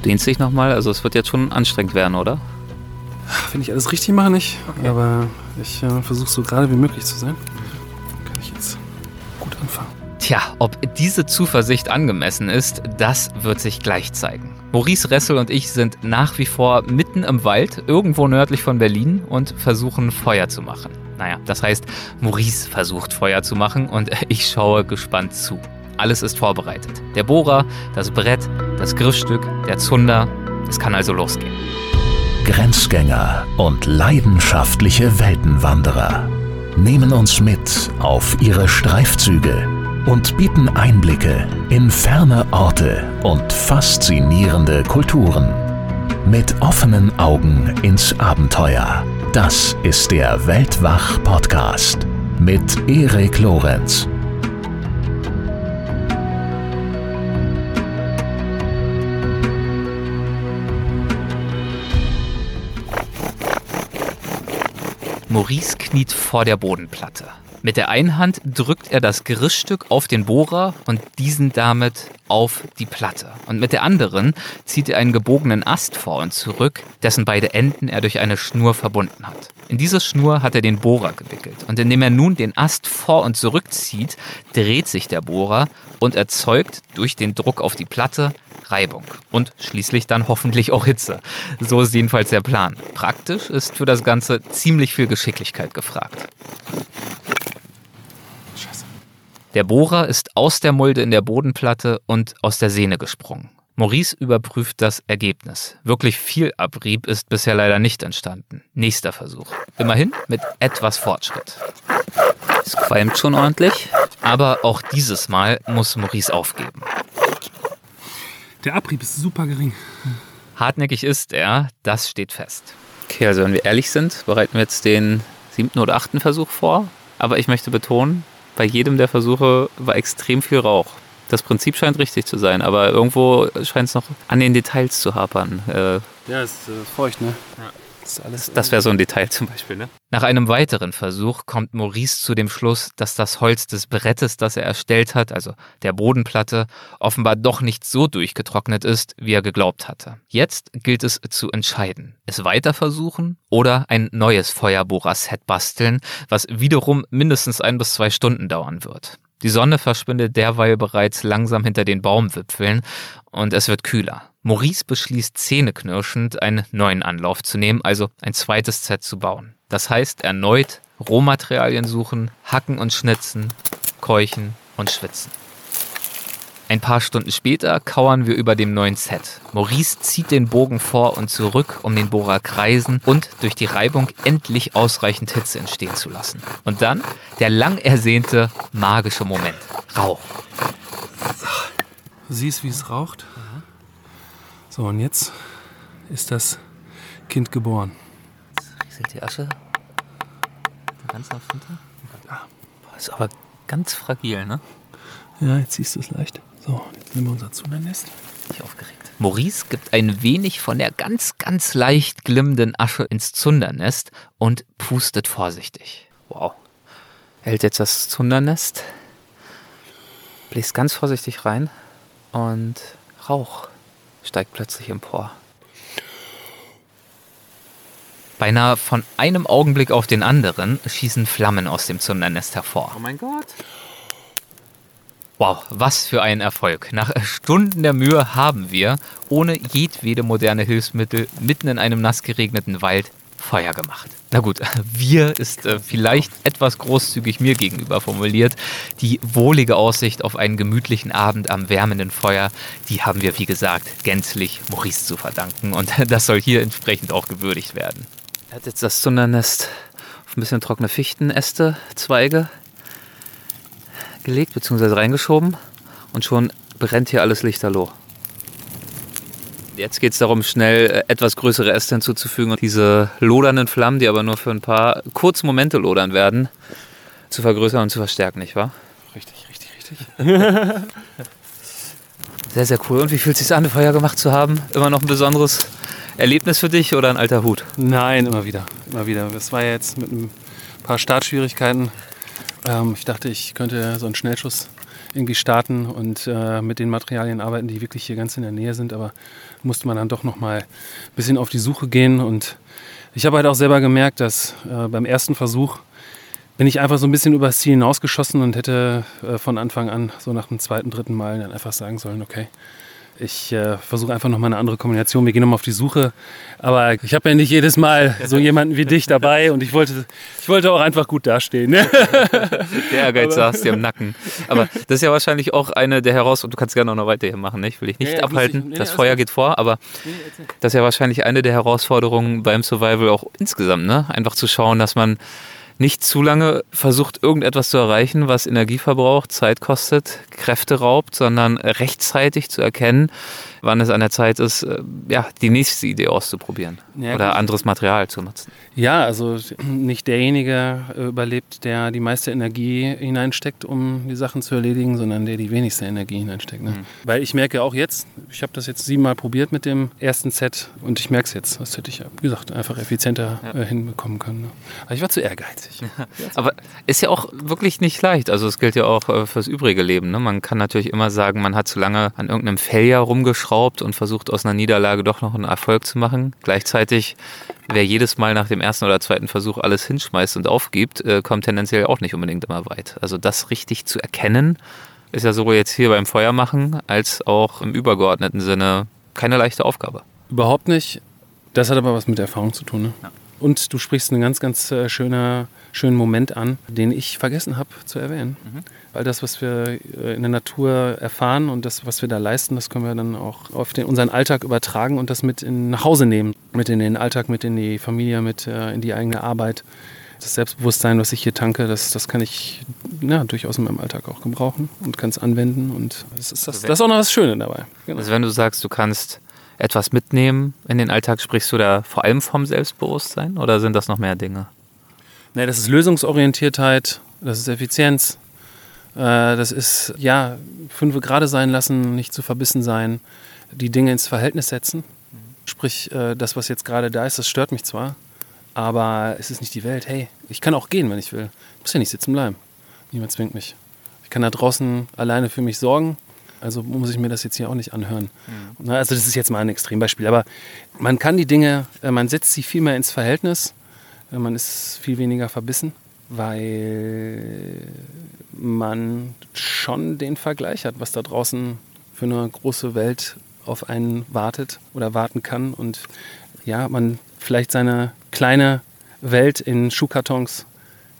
Du dehnst dich nochmal, also es wird jetzt schon anstrengend werden, oder? Wenn ich alles richtig mache, nicht. Okay. Aber ich äh, versuche so gerade wie möglich zu sein. Kann ich jetzt gut anfangen. Tja, ob diese Zuversicht angemessen ist, das wird sich gleich zeigen. Maurice Ressel und ich sind nach wie vor mitten im Wald, irgendwo nördlich von Berlin und versuchen Feuer zu machen. Naja, das heißt, Maurice versucht Feuer zu machen und ich schaue gespannt zu. Alles ist vorbereitet. Der Bohrer, das Brett, das Griffstück, der Zunder. Es kann also losgehen. Grenzgänger und leidenschaftliche Weltenwanderer nehmen uns mit auf ihre Streifzüge und bieten Einblicke in ferne Orte und faszinierende Kulturen. Mit offenen Augen ins Abenteuer. Das ist der Weltwach-Podcast mit Erik Lorenz. Maurice kniet vor der Bodenplatte. Mit der einen Hand drückt er das Gerissstück auf den Bohrer und diesen damit auf die Platte. Und mit der anderen zieht er einen gebogenen Ast vor und zurück, dessen beide Enden er durch eine Schnur verbunden hat. In diese Schnur hat er den Bohrer gewickelt. Und indem er nun den Ast vor und zurückzieht, dreht sich der Bohrer und erzeugt durch den Druck auf die Platte Reibung und schließlich dann hoffentlich auch Hitze. So ist jedenfalls der Plan. Praktisch ist für das Ganze ziemlich viel Geschicklichkeit gefragt. Der Bohrer ist aus der Mulde in der Bodenplatte und aus der Sehne gesprungen. Maurice überprüft das Ergebnis. Wirklich viel Abrieb ist bisher leider nicht entstanden. Nächster Versuch. Immerhin mit etwas Fortschritt. Es qualmt schon ordentlich, aber auch dieses Mal muss Maurice aufgeben. Der Abrieb ist super gering. Hartnäckig ist er, das steht fest. Okay, also wenn wir ehrlich sind, bereiten wir jetzt den siebten oder achten Versuch vor. Aber ich möchte betonen, bei jedem der Versuche war extrem viel Rauch. Das Prinzip scheint richtig zu sein, aber irgendwo scheint es noch an den Details zu hapern. Äh, ja, ist äh, feucht, ne? Ja. Das, alles das wäre so ein Detail zum Beispiel, ne? Nach einem weiteren Versuch kommt Maurice zu dem Schluss, dass das Holz des Brettes, das er erstellt hat, also der Bodenplatte, offenbar doch nicht so durchgetrocknet ist, wie er geglaubt hatte. Jetzt gilt es zu entscheiden. Es weiter versuchen oder ein neues Feuerbohrerset basteln, was wiederum mindestens ein bis zwei Stunden dauern wird. Die Sonne verschwindet derweil bereits langsam hinter den Baumwipfeln und es wird kühler. Maurice beschließt zähneknirschend, einen neuen Anlauf zu nehmen, also ein zweites Set zu bauen. Das heißt erneut Rohmaterialien suchen, hacken und schnitzen, keuchen und schwitzen. Ein paar Stunden später kauern wir über dem neuen Set. Maurice zieht den Bogen vor und zurück, um den Bohrer kreisen und durch die Reibung endlich ausreichend Hitze entstehen zu lassen. Und dann der lang ersehnte magische Moment. Rauch. Du siehst, wie es raucht? So, und jetzt ist das Kind geboren. Jetzt rieselt die Asche ganz nach runter. Ja. Ist aber ganz fragil, ne? Ja, jetzt siehst du es leicht. So, jetzt nehmen wir unser Zundernest. Ich aufgeregt. Maurice gibt ein wenig von der ganz, ganz leicht glimmenden Asche ins Zundernest und pustet vorsichtig. Wow. Hält jetzt das Zundernest, bläst ganz vorsichtig rein und Rauch steigt plötzlich empor. Beinahe von einem Augenblick auf den anderen schießen Flammen aus dem Zundernest hervor. Oh mein Gott. Wow, was für ein Erfolg. Nach Stunden der Mühe haben wir, ohne jedwede moderne Hilfsmittel, mitten in einem nass geregneten Wald Feuer gemacht. Na gut, wir ist äh, vielleicht etwas großzügig mir gegenüber formuliert. Die wohlige Aussicht auf einen gemütlichen Abend am wärmenden Feuer, die haben wir, wie gesagt, gänzlich Maurice zu verdanken. Und das soll hier entsprechend auch gewürdigt werden. Er hat jetzt das Zundernest auf ein bisschen trockene Fichtenäste, Zweige gelegt bzw. reingeschoben und schon brennt hier alles lichterloh. Jetzt geht es darum, schnell äh, etwas größere Äste hinzuzufügen und diese lodernden Flammen, die aber nur für ein paar kurze Momente lodern werden, zu vergrößern und zu verstärken, nicht wahr? Richtig, richtig, richtig. sehr, sehr cool. Und wie fühlt es sich an, Feuer gemacht zu haben? Immer noch ein besonderes Erlebnis für dich oder ein alter Hut? Nein, immer wieder. Immer wieder. Das war jetzt mit ein paar Startschwierigkeiten. Ähm, ich dachte, ich könnte so einen Schnellschuss irgendwie starten und äh, mit den Materialien arbeiten, die wirklich hier ganz in der Nähe sind. Aber musste man dann doch noch mal ein bisschen auf die Suche gehen. Und ich habe halt auch selber gemerkt, dass äh, beim ersten Versuch bin ich einfach so ein bisschen übers Ziel hinausgeschossen und hätte äh, von Anfang an, so nach dem zweiten, dritten Mal, dann einfach sagen sollen, okay, ich äh, versuche einfach nochmal eine andere Kombination. Wir gehen nochmal auf die Suche. Aber ich habe ja nicht jedes Mal so jemanden wie dich dabei und ich wollte, ich wollte auch einfach gut dastehen. Ne? Der Ehrgeiz saß dir im Nacken. Aber das ist ja wahrscheinlich auch eine der Herausforderungen. Du kannst gerne auch noch weiter hier machen, ne? ich will dich nicht ja, ja, abhalten. Ich, nee, das Feuer geht vor, aber das ist ja wahrscheinlich eine der Herausforderungen beim Survival auch insgesamt. Ne? Einfach zu schauen, dass man nicht zu lange versucht, irgendetwas zu erreichen, was Energie verbraucht, Zeit kostet, Kräfte raubt, sondern rechtzeitig zu erkennen, wann es an der Zeit ist, äh, ja, die nächste Idee auszuprobieren ja, oder anderes Material zu nutzen. Ja, also nicht derjenige äh, überlebt, der die meiste Energie hineinsteckt, um die Sachen zu erledigen, sondern der die wenigste Energie hineinsteckt. Ne? Mhm. Weil ich merke auch jetzt, ich habe das jetzt siebenmal probiert mit dem ersten Set und ich merke es jetzt. Das hätte ich, wie gesagt, einfach effizienter ja. äh, hinbekommen können. Ne? Aber ich war zu ehrgeizig. Aber ist ja auch wirklich nicht leicht. Also es gilt ja auch fürs übrige Leben. Ne? Man kann natürlich immer sagen, man hat zu lange an irgendeinem Failure rumgeschraubt schraubt und versucht aus einer Niederlage doch noch einen Erfolg zu machen. Gleichzeitig, wer jedes Mal nach dem ersten oder zweiten Versuch alles hinschmeißt und aufgibt, äh, kommt tendenziell auch nicht unbedingt immer weit. Also das richtig zu erkennen, ist ja sowohl jetzt hier beim Feuermachen als auch im übergeordneten Sinne keine leichte Aufgabe. Überhaupt nicht. Das hat aber was mit Erfahrung zu tun. Ne? Ja. Und du sprichst einen ganz, ganz äh, schöner, schönen Moment an, den ich vergessen habe zu erwähnen. Mhm. Weil das, was wir äh, in der Natur erfahren und das, was wir da leisten, das können wir dann auch auf den, unseren Alltag übertragen und das mit in, nach Hause nehmen. Mit in den Alltag, mit in die Familie, mit äh, in die eigene Arbeit. Das Selbstbewusstsein, was ich hier tanke, das, das kann ich ja, durchaus in meinem Alltag auch gebrauchen und kann es anwenden. Und das ist, das, das ist auch noch das Schöne dabei. Genau. Also wenn du sagst, du kannst etwas mitnehmen in den Alltag, sprichst du da vor allem vom Selbstbewusstsein oder sind das noch mehr Dinge? Nee, das ist Lösungsorientiertheit, das ist Effizienz, äh, das ist, ja, fünf gerade sein lassen, nicht zu verbissen sein, die Dinge ins Verhältnis setzen. Sprich, äh, das, was jetzt gerade da ist, das stört mich zwar, aber es ist nicht die Welt. Hey, ich kann auch gehen, wenn ich will. Ich muss ja nicht sitzen bleiben. Niemand zwingt mich. Ich kann da draußen alleine für mich sorgen. Also muss ich mir das jetzt hier auch nicht anhören. Mhm. Also das ist jetzt mal ein Extrembeispiel. Aber man kann die Dinge, äh, man setzt sie viel mehr ins Verhältnis. Man ist viel weniger verbissen weil man schon den Vergleich hat, was da draußen für eine große Welt auf einen wartet oder warten kann und ja, man vielleicht seine kleine Welt in Schuhkartons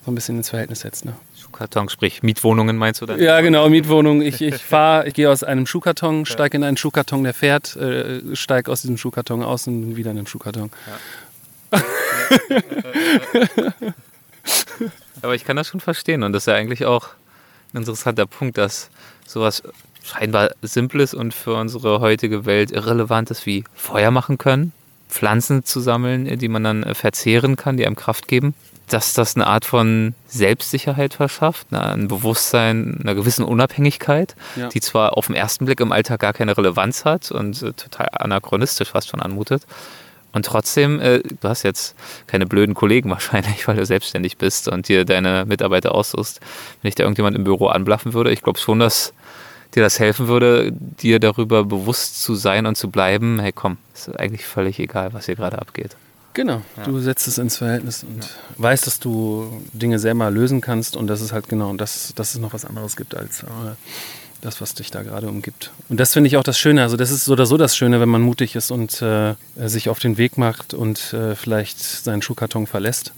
so ein bisschen ins Verhältnis setzt. Ne? Schuhkarton, sprich Mietwohnungen meinst du dann? Ja, genau, Mietwohnungen. Ich, ich fahre, ich gehe aus einem Schuhkarton, steige in einen Schuhkarton, der fährt, äh, steige aus diesem Schuhkarton aus und bin wieder in einem Schuhkarton. Ja. Aber ich kann das schon verstehen und das ist ja eigentlich auch ein interessanter Punkt, dass sowas scheinbar Simples und für unsere heutige Welt Irrelevantes wie Feuer machen können, Pflanzen zu sammeln, die man dann verzehren kann, die einem Kraft geben, dass das eine Art von Selbstsicherheit verschafft, ne, ein Bewusstsein einer gewissen Unabhängigkeit, ja. die zwar auf den ersten Blick im Alltag gar keine Relevanz hat und äh, total anachronistisch fast schon anmutet, und trotzdem, äh, du hast jetzt keine blöden Kollegen wahrscheinlich, weil du selbstständig bist und dir deine Mitarbeiter aussuchst. Wenn ich da irgendjemand im Büro anblaffen würde, ich glaube schon, dass dir das helfen würde, dir darüber bewusst zu sein und zu bleiben, hey komm, ist eigentlich völlig egal, was hier gerade abgeht. Genau, ja. du setzt es ins Verhältnis und ja. weißt, dass du Dinge selber lösen kannst und das ist halt genau, dass, dass es noch was anderes gibt als äh, das, was dich da gerade umgibt. Und das finde ich auch das Schöne. Also das ist so oder so das Schöne, wenn man mutig ist und äh, sich auf den Weg macht und äh, vielleicht seinen Schuhkarton verlässt.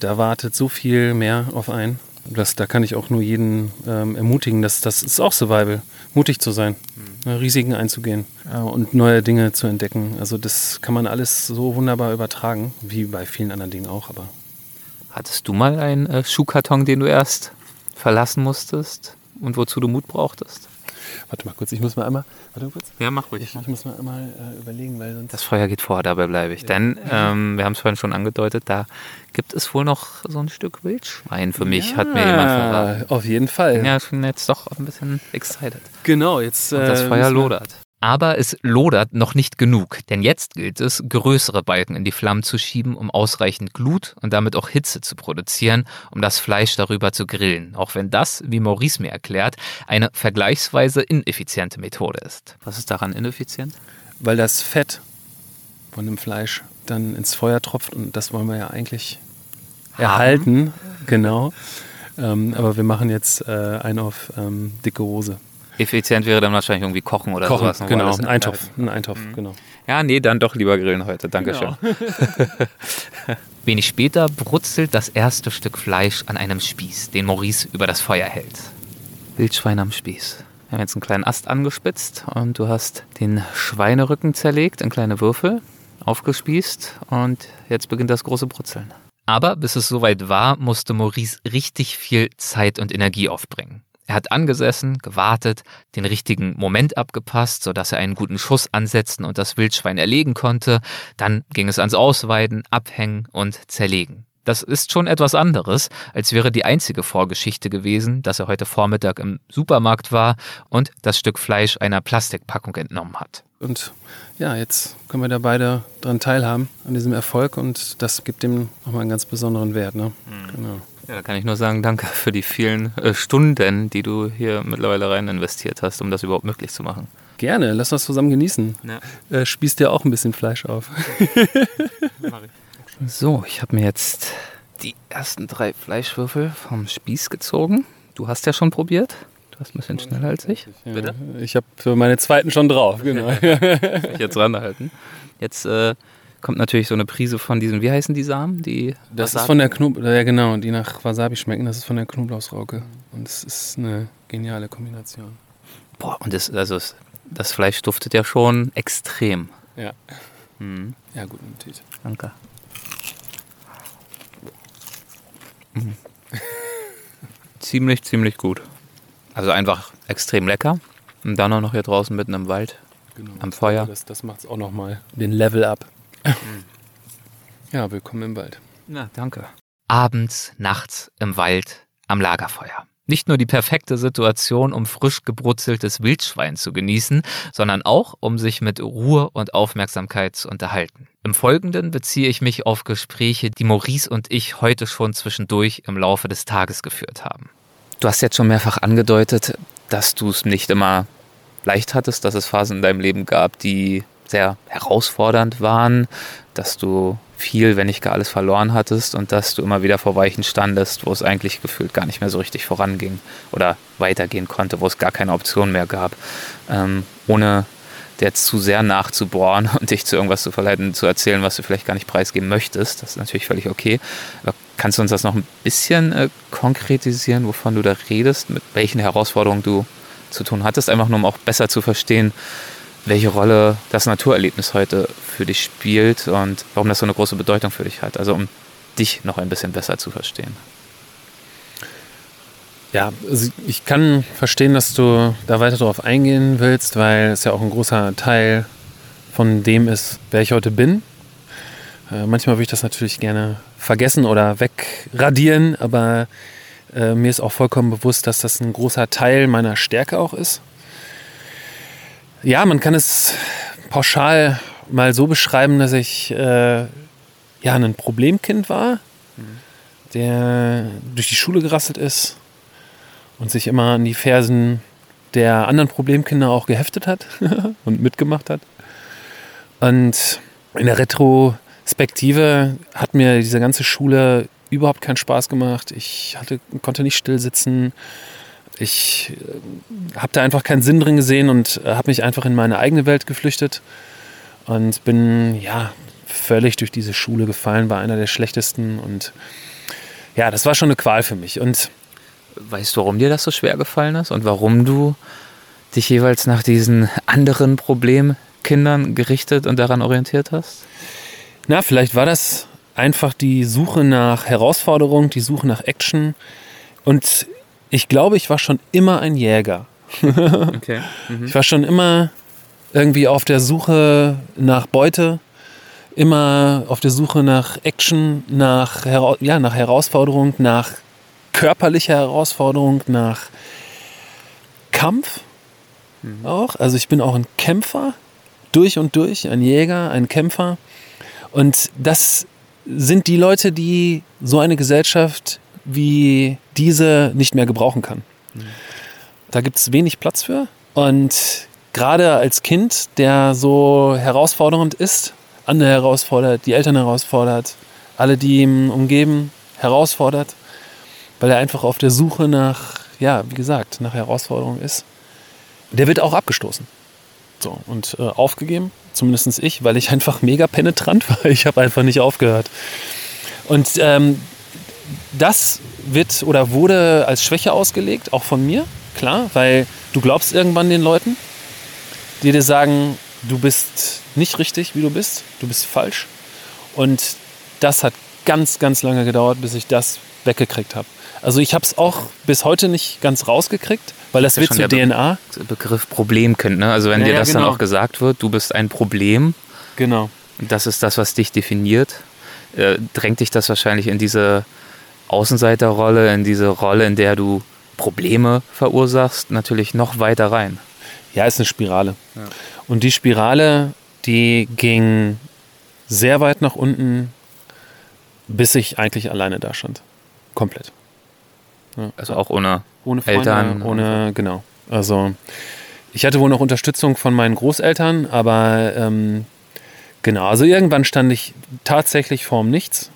Da wartet so viel mehr auf einen. Das, da kann ich auch nur jeden ähm, ermutigen, dass das ist auch Survival, mutig zu sein, mhm. Ne, Risiken einzugehen äh, und neue Dinge zu entdecken. Also das kann man alles so wunderbar übertragen, wie bei vielen anderen Dingen auch. Aber hattest du mal einen äh, Schuhkarton, den du erst verlassen musstest? Und wozu du Mut brauchtest? Warte mal kurz, ich muss mal einmal. Warte kurz. Ja, mach ruhig. Ich, ich muss mal einmal äh, überlegen, weil sonst. Das Feuer geht vor, dabei bleibe ich. Ja. Denn ähm, wir haben es vorhin schon angedeutet, da gibt es wohl noch so ein Stück Wildschwein für mich, ja, hat mir jemand verraten. Auf jeden Fall. Ja, schon jetzt doch ein bisschen excited. Genau, jetzt. Und das äh, Feuer lodert. Aber es lodert noch nicht genug, denn jetzt gilt es, größere Balken in die Flammen zu schieben, um ausreichend Glut und damit auch Hitze zu produzieren, um das Fleisch darüber zu grillen. Auch wenn das, wie Maurice mir erklärt, eine vergleichsweise ineffiziente Methode ist. Was ist daran ineffizient? Weil das Fett von dem Fleisch dann ins Feuer tropft und das wollen wir ja eigentlich Haben. erhalten. Genau. Ähm, aber wir machen jetzt äh, einen auf ähm, dicke Hose. Effizient wäre dann wahrscheinlich irgendwie kochen oder kochen, sowas. Genau, ein Eintopf, ein Eintopf, mhm. genau. Ja, nee, dann doch lieber grillen heute. Dankeschön. Genau. Wenig später brutzelt das erste Stück Fleisch an einem Spieß, den Maurice über das Feuer hält. Wildschwein am Spieß. Wir haben jetzt einen kleinen Ast angespitzt und du hast den Schweinerücken zerlegt in kleine Würfel, aufgespießt und jetzt beginnt das große Brutzeln. Aber bis es soweit war, musste Maurice richtig viel Zeit und Energie aufbringen. Er hat angesessen, gewartet, den richtigen Moment abgepasst, sodass er einen guten Schuss ansetzen und das Wildschwein erlegen konnte. Dann ging es ans Ausweiden, Abhängen und Zerlegen. Das ist schon etwas anderes, als wäre die einzige Vorgeschichte gewesen, dass er heute Vormittag im Supermarkt war und das Stück Fleisch einer Plastikpackung entnommen hat. Und ja, jetzt können wir da beide dran teilhaben, an diesem Erfolg und das gibt dem nochmal einen ganz besonderen Wert. Ne? Mhm. Genau. Ja, da kann ich nur sagen, danke für die vielen äh, Stunden, die du hier mittlerweile rein investiert hast, um das überhaupt möglich zu machen. Gerne, lass uns zusammen genießen. Ja. Äh, spießt dir auch ein bisschen Fleisch auf. so, ich habe mir jetzt die ersten drei Fleischwürfel vom Spieß gezogen. Du hast ja schon probiert. Du hast ein bisschen schneller als ich. Ja, Bitte? Ich habe für meine zweiten schon drauf, genau. ich jetzt ranhalten. Jetzt äh, kommt natürlich so eine Prise von diesen, wie heißen die Samen? Die das Wasabi? ist von der Knoblauch, ja genau, die nach Wasabi schmecken, das ist von der Knoblauchsrauke. Und es ist eine geniale Kombination. Boah, und das, also das Fleisch duftet ja schon extrem. Ja. Mhm. Ja, gut, natürlich. Danke. Mhm. ziemlich, ziemlich gut. Also einfach extrem lecker. Und dann auch noch hier draußen mitten im Wald. Genau. Am Feuer. Das, das macht es auch nochmal den Level up. Ja, willkommen im Wald. Na, danke. Abends, nachts im Wald am Lagerfeuer. Nicht nur die perfekte Situation, um frisch gebrutzeltes Wildschwein zu genießen, sondern auch, um sich mit Ruhe und Aufmerksamkeit zu unterhalten. Im Folgenden beziehe ich mich auf Gespräche, die Maurice und ich heute schon zwischendurch im Laufe des Tages geführt haben. Du hast jetzt schon mehrfach angedeutet, dass du es nicht immer leicht hattest, dass es Phasen in deinem Leben gab, die sehr herausfordernd waren, dass du viel, wenn nicht gar alles verloren hattest und dass du immer wieder vor Weichen standest, wo es eigentlich gefühlt gar nicht mehr so richtig voranging oder weitergehen konnte, wo es gar keine Option mehr gab, ähm, ohne jetzt zu sehr nachzubohren und dich zu irgendwas zu verleiten, zu erzählen, was du vielleicht gar nicht preisgeben möchtest. Das ist natürlich völlig okay. Aber kannst du uns das noch ein bisschen äh, konkretisieren, wovon du da redest, mit welchen Herausforderungen du zu tun hattest, einfach nur um auch besser zu verstehen, welche Rolle das Naturerlebnis heute für dich spielt und warum das so eine große Bedeutung für dich hat. Also um dich noch ein bisschen besser zu verstehen. Ja, also ich kann verstehen, dass du da weiter darauf eingehen willst, weil es ja auch ein großer Teil von dem ist, wer ich heute bin. Äh, manchmal würde ich das natürlich gerne vergessen oder wegradieren, aber äh, mir ist auch vollkommen bewusst, dass das ein großer Teil meiner Stärke auch ist. Ja, man kann es pauschal mal so beschreiben, dass ich äh, ja ein Problemkind war, der durch die Schule gerasselt ist und sich immer an die Fersen der anderen Problemkinder auch geheftet hat und mitgemacht hat. Und in der Retrospektive hat mir diese ganze Schule überhaupt keinen Spaß gemacht. Ich hatte, konnte nicht still sitzen ich äh, habe da einfach keinen Sinn drin gesehen und äh, habe mich einfach in meine eigene Welt geflüchtet und bin ja völlig durch diese Schule gefallen, war einer der schlechtesten und ja, das war schon eine Qual für mich. Und weißt du, warum dir das so schwer gefallen ist und warum du dich jeweils nach diesen anderen Problemkindern gerichtet und daran orientiert hast? Na, vielleicht war das einfach die Suche nach Herausforderung, die Suche nach Action und ich glaube, ich war schon immer ein Jäger. okay. Mhm. Ich war schon immer irgendwie auf der Suche nach Beute, immer auf der Suche nach Action, nach, ja, nach Herausforderung, nach körperlicher Herausforderung, nach Kampf. mhm. auch. Also ich bin auch ein Kämpfer, durch und durch, ein Jäger, ein Kämpfer. Und das sind die Leute, die so eine Gesellschaft wie diese nicht mehr gebrauchen kann. Da gibt es wenig Platz für. Und gerade als Kind, der so herausfordernd ist, andere herausfordert, die Eltern herausfordert, alle, die ihm umgeben, herausfordert, weil er einfach auf der Suche nach, ja, wie gesagt, nach Herausforderungen ist, der wird auch abgestoßen. So, und äh, aufgegeben, zumindest ich, weil ich einfach mega penetrant war. Ich habe einfach nicht aufgehört. Und ähm, das wird oder wurde als Schwäche ausgelegt, auch von mir, klar, weil du glaubst irgendwann den Leuten, die dir sagen, du bist nicht richtig, wie du bist, du bist falsch. Und das hat ganz, ganz lange gedauert, bis ich das weggekriegt habe. Also ich habe es auch bis heute nicht ganz rausgekriegt, weil das, das wird zur DNA. Be Begriff Problemkind, ne? Also wenn ja, dir das ja, genau. dann auch gesagt wird, du bist ein Problem. Genau. Das ist das, was dich definiert. Äh, drängt dich das wahrscheinlich in diese Außenseiterrolle, in diese Rolle, in der du Probleme verursachst, natürlich noch weiter rein. Ja, ist eine Spirale. Ja. Und die Spirale, die ging sehr weit nach unten, bis ich eigentlich alleine da stand. Komplett. Ja. Also auch ohne, ohne Freunde, Eltern? Ohne, genau. Also ich hatte wohl noch Unterstützung von meinen Großeltern, aber ähm, genau, also irgendwann stand ich tatsächlich vorm Nichts.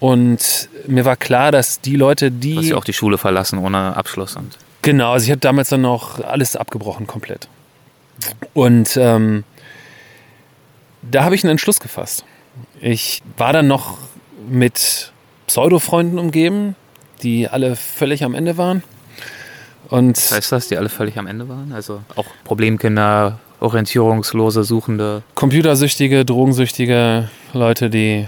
Und mir war klar, dass die Leute, die. Dass sie auch die Schule verlassen ohne Abschluss sind. Genau, also ich habe damals dann noch alles abgebrochen, komplett. Und ähm, da habe ich einen Entschluss gefasst. Ich war dann noch mit Pseudo-Freunden umgeben, die alle völlig am Ende waren. Und Was heißt das, die alle völlig am Ende waren? Also auch Problemkinder, orientierungslose, suchende. Computersüchtige, drogensüchtige Leute, die,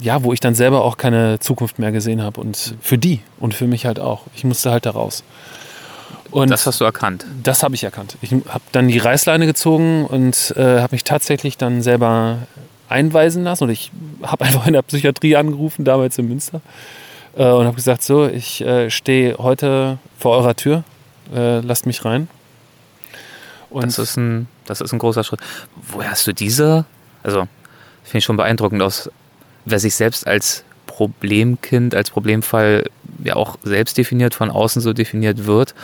ja, wo ich dann selber auch keine Zukunft mehr gesehen habe. Und für die und für mich halt auch. Ich musste halt da raus. Und das hast du erkannt? Das habe ich erkannt. Ich habe dann die Reißleine gezogen und äh, habe mich tatsächlich dann selber einweisen lassen. Und ich habe einfach in der Psychiatrie angerufen, damals in Münster. Äh, und habe gesagt, so, ich äh, stehe heute vor eurer Tür. Äh, lasst mich rein. Und das ist, ein, das ist ein großer Schritt. Woher hast du diese, also finde ich schon beeindruckend aus, wer sich selbst als Problemkind, als Problemfall ja auch selbst definiert, von außen so definiert wird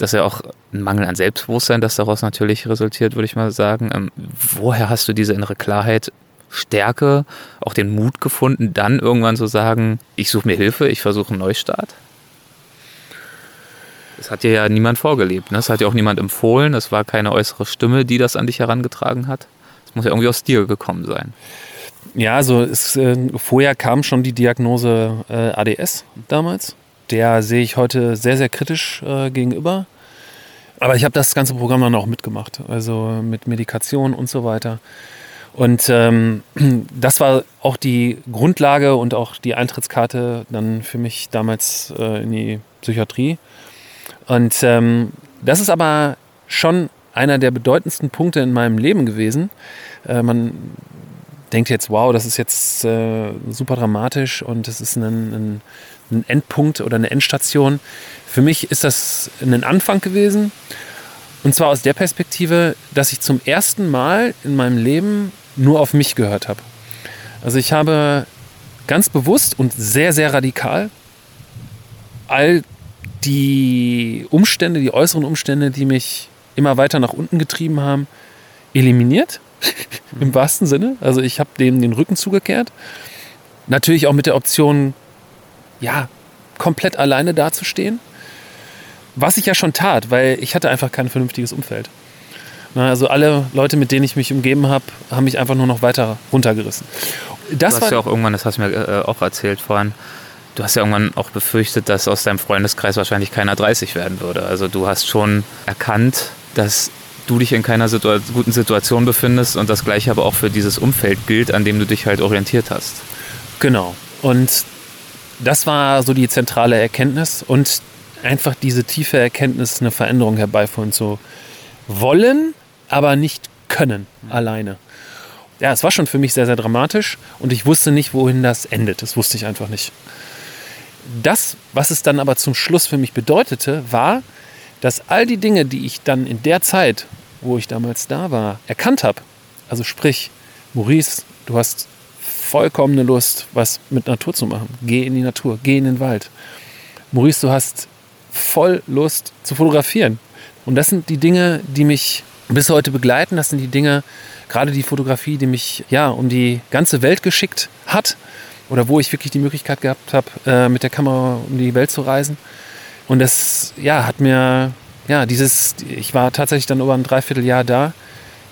dass ja auch ein Mangel an Selbstbewusstsein, das daraus natürlich resultiert, würde ich mal sagen. Ähm, woher hast du diese innere Klarheit, Stärke, auch den Mut gefunden, dann irgendwann zu sagen, ich suche mir Hilfe, ich versuche einen Neustart? Das hat dir ja niemand vorgelebt, ne? Das hat dir auch niemand empfohlen, es war keine äußere Stimme, die das an dich herangetragen hat. Es muss ja irgendwie aus dir gekommen sein. Ja, also es, äh, vorher kam schon die Diagnose äh, ADS damals der sehe ich heute sehr, sehr kritisch äh, gegenüber. Aber ich habe das ganze Programm dann auch mitgemacht, also mit Medikation und so weiter. Und ähm, das war auch die Grundlage und auch die Eintrittskarte dann für mich damals äh, in die Psychiatrie. Und ähm, das ist aber schon einer der bedeutendsten Punkte in meinem Leben gewesen. Äh, man denkt jetzt, wow, das ist jetzt äh, super dramatisch und es ist ein, ein, ein Endpunkt oder eine Endstation. Für mich ist das ein Anfang gewesen. Und zwar aus der Perspektive, dass ich zum ersten Mal in meinem Leben nur auf mich gehört habe. Also ich habe ganz bewusst und sehr, sehr radikal all die Umstände, die äußeren Umstände, die mich immer weiter nach unten getrieben haben, eliminiert. Im wahrsten Sinne. Also ich habe dem den Rücken zugekehrt. Natürlich auch mit der Option, ja, komplett alleine dazustehen. Was ich ja schon tat, weil ich hatte einfach kein vernünftiges Umfeld. Also alle Leute, mit denen ich mich umgeben habe, haben mich einfach nur noch weiter runtergerissen. Das du hast ja auch irgendwann, das hast du mir äh, auch erzählt vorhin, du hast ja irgendwann auch befürchtet, dass aus deinem Freundeskreis wahrscheinlich keiner 30 werden würde. Also du hast schon erkannt, dass du dich in keiner Situa guten Situation befindest und das gleiche aber auch für dieses Umfeld gilt, an dem du dich halt orientiert hast. Genau. Und das war so die zentrale Erkenntnis und einfach diese tiefe Erkenntnis, eine Veränderung herbeiführen zu wollen, aber nicht können mhm. alleine. Ja, es war schon für mich sehr, sehr dramatisch und ich wusste nicht, wohin das endet. Das wusste ich einfach nicht. Das, was es dann aber zum Schluss für mich bedeutete, war, dass all die Dinge, die ich dann in der Zeit, wo ich damals da war, erkannt habe, also sprich, Maurice, du hast vollkommene Lust, was mit Natur zu machen. Geh in die Natur, geh in den Wald. Maurice, du hast voll Lust zu fotografieren. Und das sind die Dinge, die mich bis heute begleiten. Das sind die Dinge, gerade die Fotografie, die mich ja um die ganze Welt geschickt hat oder wo ich wirklich die Möglichkeit gehabt habe, äh, mit der Kamera um die Welt zu reisen. Und das ja, hat mir ja dieses, ich war tatsächlich dann über ein Dreivierteljahr da,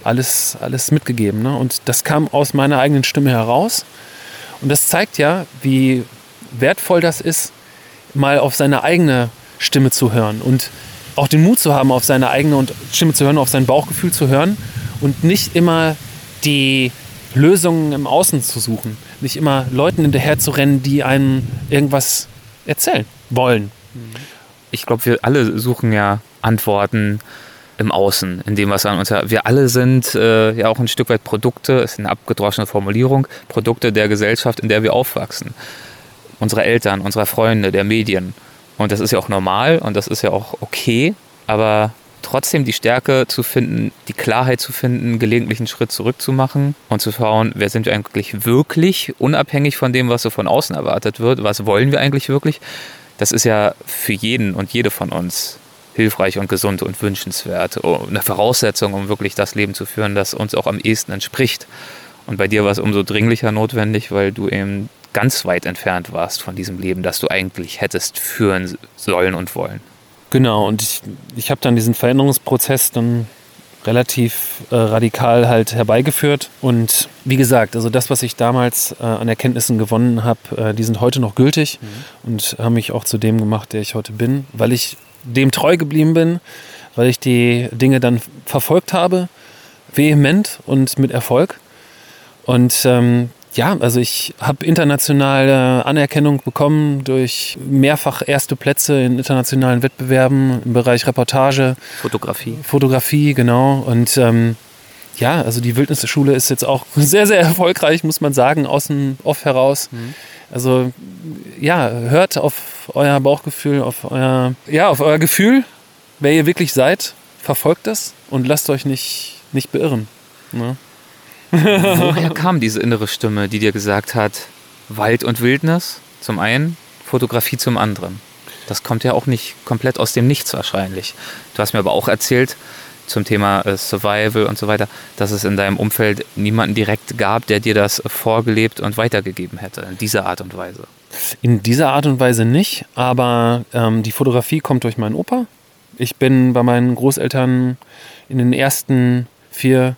alles, alles mitgegeben. Ne? Und das kam aus meiner eigenen Stimme heraus. Und das zeigt ja, wie wertvoll das ist, mal auf seine eigene Stimme zu hören und auch den Mut zu haben, auf seine eigene Stimme zu hören, auf sein Bauchgefühl zu hören und nicht immer die Lösungen im Außen zu suchen, nicht immer Leuten hinterher zu rennen, die einem irgendwas erzählen wollen. Ich glaube, wir alle suchen ja Antworten im Außen, in dem, was an uns. Wir alle sind äh, ja auch ein Stück weit Produkte, ist eine abgedroschene Formulierung, Produkte der Gesellschaft, in der wir aufwachsen. Unsere Eltern, unserer Freunde, der Medien. Und das ist ja auch normal und das ist ja auch okay, aber trotzdem die Stärke zu finden, die Klarheit zu finden, gelegentlich einen Schritt zurückzumachen und zu schauen, wer sind wir eigentlich wirklich, unabhängig von dem, was so von außen erwartet wird, was wollen wir eigentlich wirklich, das ist ja für jeden und jede von uns hilfreich und gesund und wünschenswert. Oh, eine Voraussetzung, um wirklich das Leben zu führen, das uns auch am ehesten entspricht. Und bei dir war es umso dringlicher notwendig, weil du eben ganz weit entfernt warst von diesem Leben, das du eigentlich hättest führen sollen und wollen. Genau, und ich, ich habe dann diesen Veränderungsprozess dann relativ äh, radikal halt herbeigeführt. Und wie gesagt, also das, was ich damals äh, an Erkenntnissen gewonnen habe, äh, die sind heute noch gültig mhm. und haben mich auch zu dem gemacht, der ich heute bin, weil ich dem treu geblieben bin, weil ich die Dinge dann verfolgt habe, vehement und mit Erfolg. Und ähm, ja, also ich habe internationale Anerkennung bekommen durch mehrfach erste Plätze in internationalen Wettbewerben im Bereich Reportage. Fotografie. Fotografie, genau. Und ähm, ja, also die Wildnisschule ist jetzt auch sehr, sehr erfolgreich, muss man sagen, außen off heraus. Mhm. Also ja, hört auf euer Bauchgefühl, auf euer, ja, auf euer Gefühl, wer ihr wirklich seid, verfolgt das und lasst euch nicht, nicht beirren. Ne? Woher kam diese innere Stimme, die dir gesagt hat, Wald und Wildnis zum einen, Fotografie zum anderen? Das kommt ja auch nicht komplett aus dem Nichts wahrscheinlich. Du hast mir aber auch erzählt zum Thema äh, Survival und so weiter, dass es in deinem Umfeld niemanden direkt gab, der dir das vorgelebt und weitergegeben hätte, in dieser Art und Weise. In dieser Art und Weise nicht, aber ähm, die Fotografie kommt durch meinen Opa. Ich bin bei meinen Großeltern in den ersten vier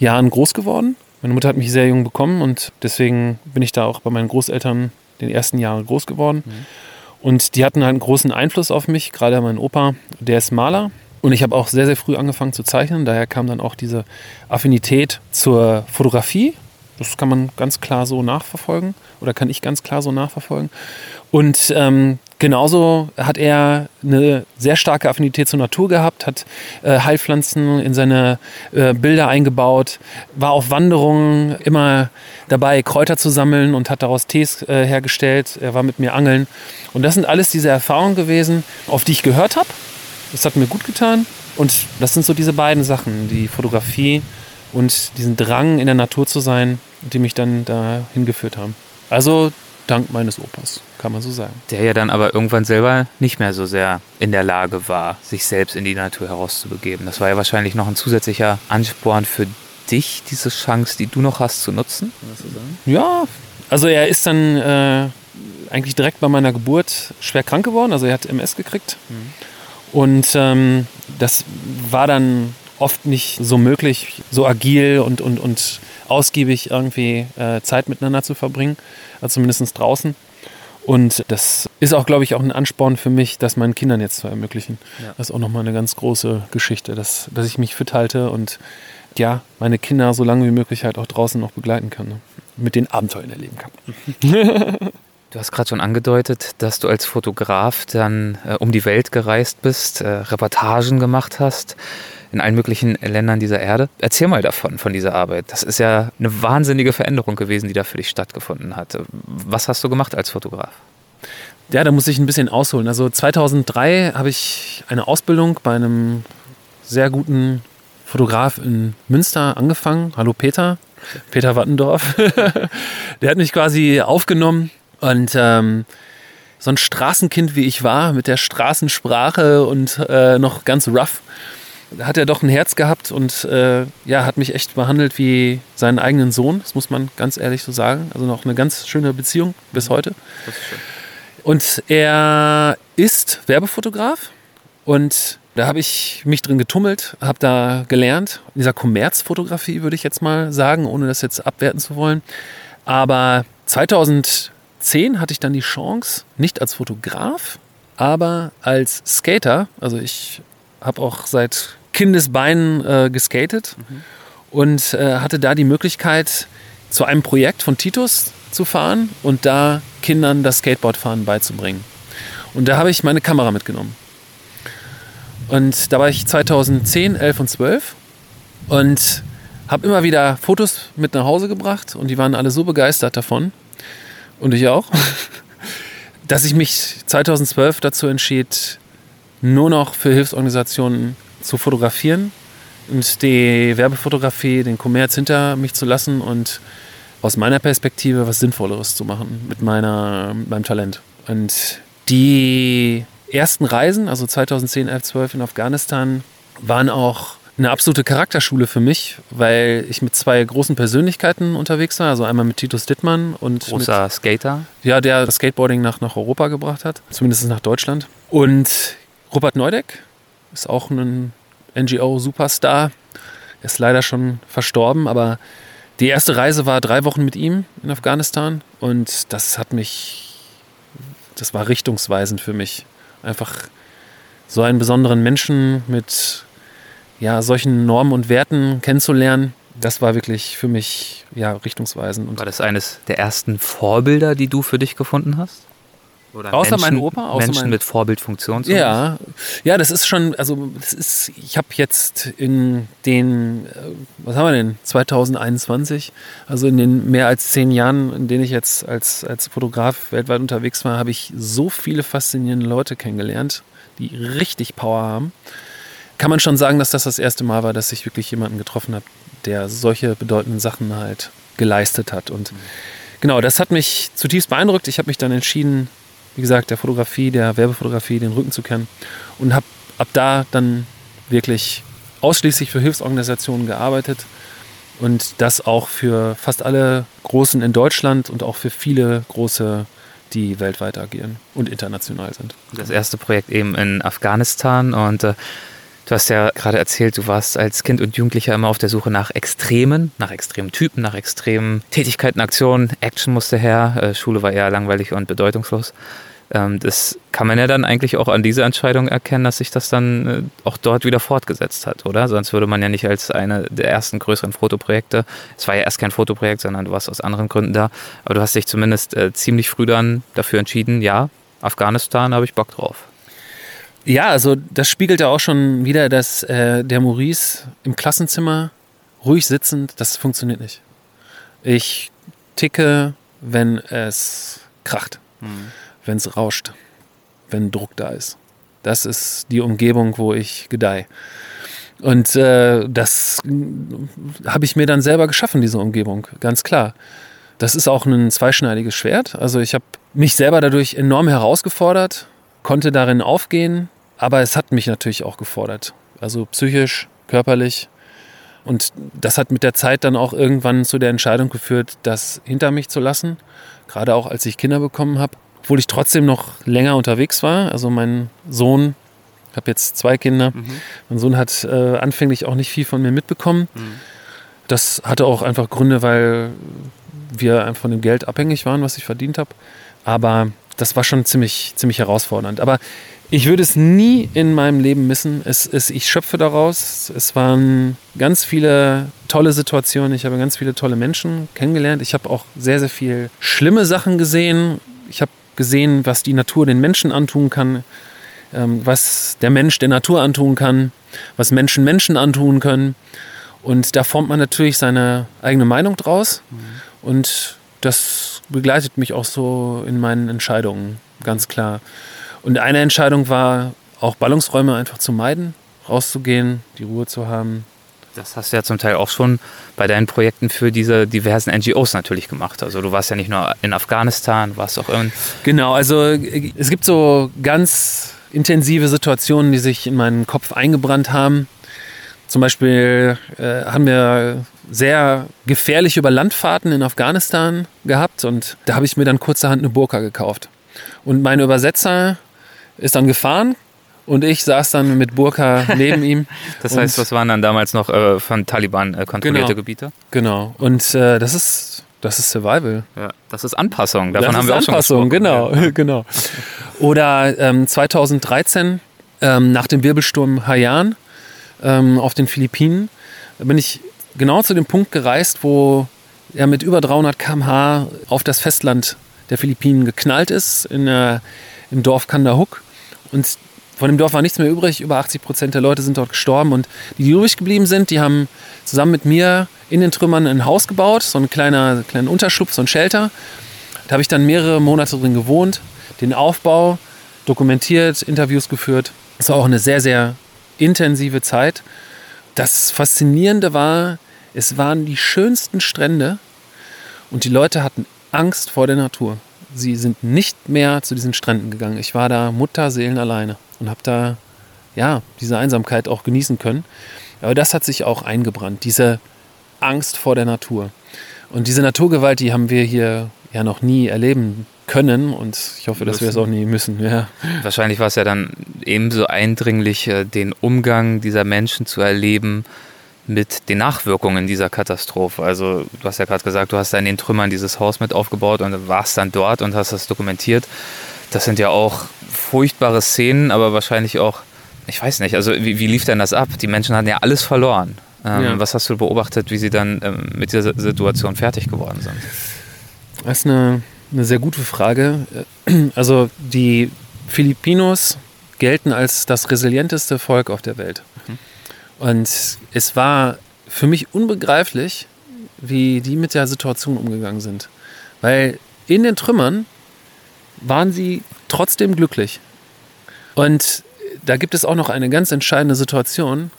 Jahren groß geworden. Meine Mutter hat mich sehr jung bekommen und deswegen bin ich da auch bei meinen Großeltern den ersten Jahren groß geworden. Mhm. Und die hatten halt einen großen Einfluss auf mich, gerade mein Opa, der ist Maler. Und ich habe auch sehr, sehr früh angefangen zu zeichnen. Daher kam dann auch diese Affinität zur Fotografie. Das kann man ganz klar so nachverfolgen oder kann ich ganz klar so nachverfolgen. Und ähm, Genauso hat er eine sehr starke Affinität zur Natur gehabt, hat äh, Heilpflanzen in seine äh, Bilder eingebaut, war auf Wanderungen immer dabei, Kräuter zu sammeln und hat daraus Tees äh, hergestellt. Er war mit mir angeln. Und das sind alles diese Erfahrungen gewesen, auf die ich gehört habe. Das hat mir gut getan. Und das sind so diese beiden Sachen, die Fotografie und diesen Drang in der Natur zu sein, die mich dann da hingeführt haben. Also dank meines Opas, kann man so sagen. Der ja dann aber irgendwann selber nicht mehr so sehr in der Lage war, sich selbst in die Natur herauszubegeben. Das war ja wahrscheinlich noch ein zusätzlicher Ansporn für dich, diese Chance, die du noch hast, zu nutzen. Ja, also er ist dann äh, eigentlich direkt bei meiner Geburt schwer krank geworden. Also er hat MS gekriegt. Mhm. Und ähm, das war dann oft nicht so möglich, so agil und, und, und ausgiebig irgendwie äh, Zeit miteinander zu verbringen, also zumindest draußen. Und das ist auch, glaube ich, auch ein Ansporn für mich, das meinen Kindern jetzt zu ermöglichen. Ja. Das ist auch nochmal eine ganz große Geschichte, dass, dass ich mich fit halte und ja, meine Kinder so lange wie möglich halt auch draußen noch begleiten kann, ne? mit den Abenteuern erleben kann. Du hast gerade schon angedeutet, dass du als Fotograf dann äh, um die Welt gereist bist, äh, Reportagen gemacht hast in allen möglichen Ländern dieser Erde. Erzähl mal davon, von dieser Arbeit. Das ist ja eine wahnsinnige Veränderung gewesen, die da für dich stattgefunden hat. Was hast du gemacht als Fotograf? Ja, da muss ich ein bisschen ausholen. Also 2003 habe ich eine Ausbildung bei einem sehr guten Fotograf in Münster angefangen. Hallo Peter, Peter Wattendorf. Der hat mich quasi aufgenommen und ähm, so ein Straßenkind wie ich war, mit der Straßensprache und äh, noch ganz rough, hat er doch ein Herz gehabt und äh, ja, hat mich echt behandelt wie seinen eigenen Sohn. Das muss man ganz ehrlich so sagen. Also noch eine ganz schöne Beziehung bis heute. Und er ist Werbefotograf und da habe ich mich drin getummelt, habe da gelernt. In dieser Kommerzfotografie würde ich jetzt mal sagen, ohne das jetzt abwerten zu wollen. Aber 2010 hatte ich dann die Chance, nicht als Fotograf, aber als Skater. Also ich habe auch seit Kindesbeinen äh, geskatet mhm. und äh, hatte da die Möglichkeit, zu einem Projekt von Titus zu fahren und da Kindern das Skateboardfahren beizubringen. Und da habe ich meine Kamera mitgenommen. Und da war ich 2010, 11 und 12 und habe immer wieder Fotos mit nach Hause gebracht und die waren alle so begeistert davon und ich auch, dass ich mich 2012 dazu entschied, nur noch für Hilfsorganisationen zu fotografieren und die Werbefotografie, den Kommerz hinter mich zu lassen und aus meiner Perspektive was Sinnvolleres zu machen mit meiner, meinem Talent. Und die ersten Reisen, also 2010, 11, 12 in Afghanistan, waren auch eine absolute Charakterschule für mich, weil ich mit zwei großen Persönlichkeiten unterwegs war. Also einmal mit Titus Dittmann und. Großer mit, Skater. Ja, der das Skateboarding nach, nach Europa gebracht hat, zumindest nach Deutschland. Und Robert Neudeck ist auch ein NGO-Superstar. Ist leider schon verstorben, aber die erste Reise war drei Wochen mit ihm in Afghanistan und das hat mich, das war richtungsweisend für mich einfach so einen besonderen Menschen mit ja, solchen Normen und Werten kennenzulernen, das war wirklich für mich ja, richtungsweisend. Und war das eines der ersten Vorbilder, die du für dich gefunden hast? Oder außer Menschen, mein Opa, außer Menschen mein mit Vorbildfunktion. Ja, ja, das ist schon, also das ist, ich habe jetzt in den, äh, was haben wir denn, 2021, also in den mehr als zehn Jahren, in denen ich jetzt als, als Fotograf weltweit unterwegs war, habe ich so viele faszinierende Leute kennengelernt, die richtig Power haben. Kann man schon sagen, dass das das erste Mal war, dass ich wirklich jemanden getroffen habe, der solche bedeutenden Sachen halt geleistet hat. Und genau, das hat mich zutiefst beeindruckt. Ich habe mich dann entschieden, wie gesagt, der Fotografie, der Werbefotografie den Rücken zu kennen. Und habe ab da dann wirklich ausschließlich für Hilfsorganisationen gearbeitet. Und das auch für fast alle Großen in Deutschland und auch für viele große, die weltweit agieren und international sind. Das erste Projekt eben in Afghanistan. Und äh, Du hast ja gerade erzählt, du warst als Kind und Jugendlicher immer auf der Suche nach Extremen, nach extremen Typen, nach extremen Tätigkeiten, Aktionen. Action musste her, äh, Schule war eher langweilig und bedeutungslos. Ähm, das kann man ja dann eigentlich auch an dieser Entscheidung erkennen, dass sich das dann äh, auch dort wieder fortgesetzt hat, oder? Sonst würde man ja nicht als eine der ersten größeren Fotoprojekte, es war ja erst kein Fotoprojekt, sondern du warst aus anderen Gründen da, aber du hast dich zumindest äh, ziemlich früh dann dafür entschieden, ja, Afghanistan habe ich Bock drauf. Ja, also das spiegelt ja auch schon wieder, dass äh, der Maurice im Klassenzimmer ruhig sitzend, das funktioniert nicht. Ich ticke, wenn es kracht, mhm. wenn es rauscht, wenn Druck da ist. Das ist die Umgebung, wo ich gedeihe. Und äh, das habe ich mir dann selber geschaffen, diese Umgebung, ganz klar. Das ist auch ein zweischneidiges Schwert. Also ich habe mich selber dadurch enorm herausgefordert, konnte darin aufgehen, aber es hat mich natürlich auch gefordert. Also psychisch, körperlich. Und das hat mit der Zeit dann auch irgendwann zu der Entscheidung geführt, das hinter mich zu lassen. Gerade auch als ich Kinder bekommen habe. Obwohl ich trotzdem noch länger unterwegs war. Also mein Sohn, ich habe jetzt zwei Kinder. Mhm. Mein Sohn hat äh, anfänglich auch nicht viel von mir mitbekommen. Mhm. Das hatte auch einfach Gründe, weil wir einfach von dem Geld abhängig waren, was ich verdient habe. Aber das war schon ziemlich, ziemlich herausfordernd. Aber ich würde es nie in meinem Leben missen. Es, es, ich schöpfe daraus. Es waren ganz viele tolle Situationen. Ich habe ganz viele tolle Menschen kennengelernt. Ich habe auch sehr, sehr viel schlimme Sachen gesehen. Ich habe gesehen, was die Natur den Menschen antun kann, ähm, was der Mensch der Natur antun kann, was Menschen Menschen antun können. Und da formt man natürlich seine eigene Meinung draus. Mhm. Und das begleitet mich auch so in meinen Entscheidungen ganz klar. Und eine Entscheidung war, auch Ballungsräume einfach zu meiden, rauszugehen, die Ruhe zu haben. Das hast du ja zum Teil auch schon bei deinen Projekten für diese diversen NGOs natürlich gemacht. Also du warst ja nicht nur in Afghanistan, warst auch in... Genau, also es gibt so ganz intensive Situationen, die sich in meinen Kopf eingebrannt haben. Zum Beispiel äh, haben wir sehr gefährliche Überlandfahrten in Afghanistan gehabt und da habe ich mir dann kurzerhand eine Burka gekauft. Und mein Übersetzer ist dann gefahren und ich saß dann mit Burka neben ihm. das heißt, was waren dann damals noch äh, von Taliban äh, kontrollierte genau, Gebiete? Genau. Und äh, das ist das ist Survival. Ja, das ist Anpassung. Davon das haben wir auch Anpassung, schon genau, ja. genau. Oder ähm, 2013 ähm, nach dem Wirbelsturm Haiyan ähm, auf den Philippinen bin ich genau zu dem Punkt gereist, wo er mit über 300 km/h auf das Festland der Philippinen geknallt ist, in, äh, im Dorf Kandahuk. Und von dem Dorf war nichts mehr übrig. Über 80 Prozent der Leute sind dort gestorben. Und die, die übrig geblieben sind, die haben zusammen mit mir in den Trümmern ein Haus gebaut, so ein kleiner, kleinen Unterschlupf, so ein Shelter. Da habe ich dann mehrere Monate drin gewohnt, den Aufbau dokumentiert, Interviews geführt. Es war auch eine sehr, sehr intensive Zeit. Das Faszinierende war, es waren die schönsten Strände und die Leute hatten Angst vor der Natur. Sie sind nicht mehr zu diesen Stränden gegangen. Ich war da Mutterseelen alleine und habe da ja diese Einsamkeit auch genießen können. Aber das hat sich auch eingebrannt, diese Angst vor der Natur. Und diese Naturgewalt, die haben wir hier ja noch nie erleben können und ich hoffe, dass wir es auch nie müssen. Ja. Wahrscheinlich war es ja dann ebenso eindringlich, äh, den Umgang dieser Menschen zu erleben mit den Nachwirkungen dieser Katastrophe. Also du hast ja gerade gesagt, du hast da in den Trümmern dieses Haus mit aufgebaut und warst dann dort und hast das dokumentiert. Das sind ja auch furchtbare Szenen, aber wahrscheinlich auch, ich weiß nicht, also wie, wie lief denn das ab? Die Menschen hatten ja alles verloren. Ähm, ja. Was hast du beobachtet, wie sie dann ähm, mit dieser Situation fertig geworden sind? Das ist eine, eine sehr gute Frage. Also die Filipinos gelten als das resilienteste Volk auf der Welt. Mhm. Und es war für mich unbegreiflich, wie die mit der Situation umgegangen sind. Weil in den Trümmern waren sie trotzdem glücklich. Und da gibt es auch noch eine ganz entscheidende Situation,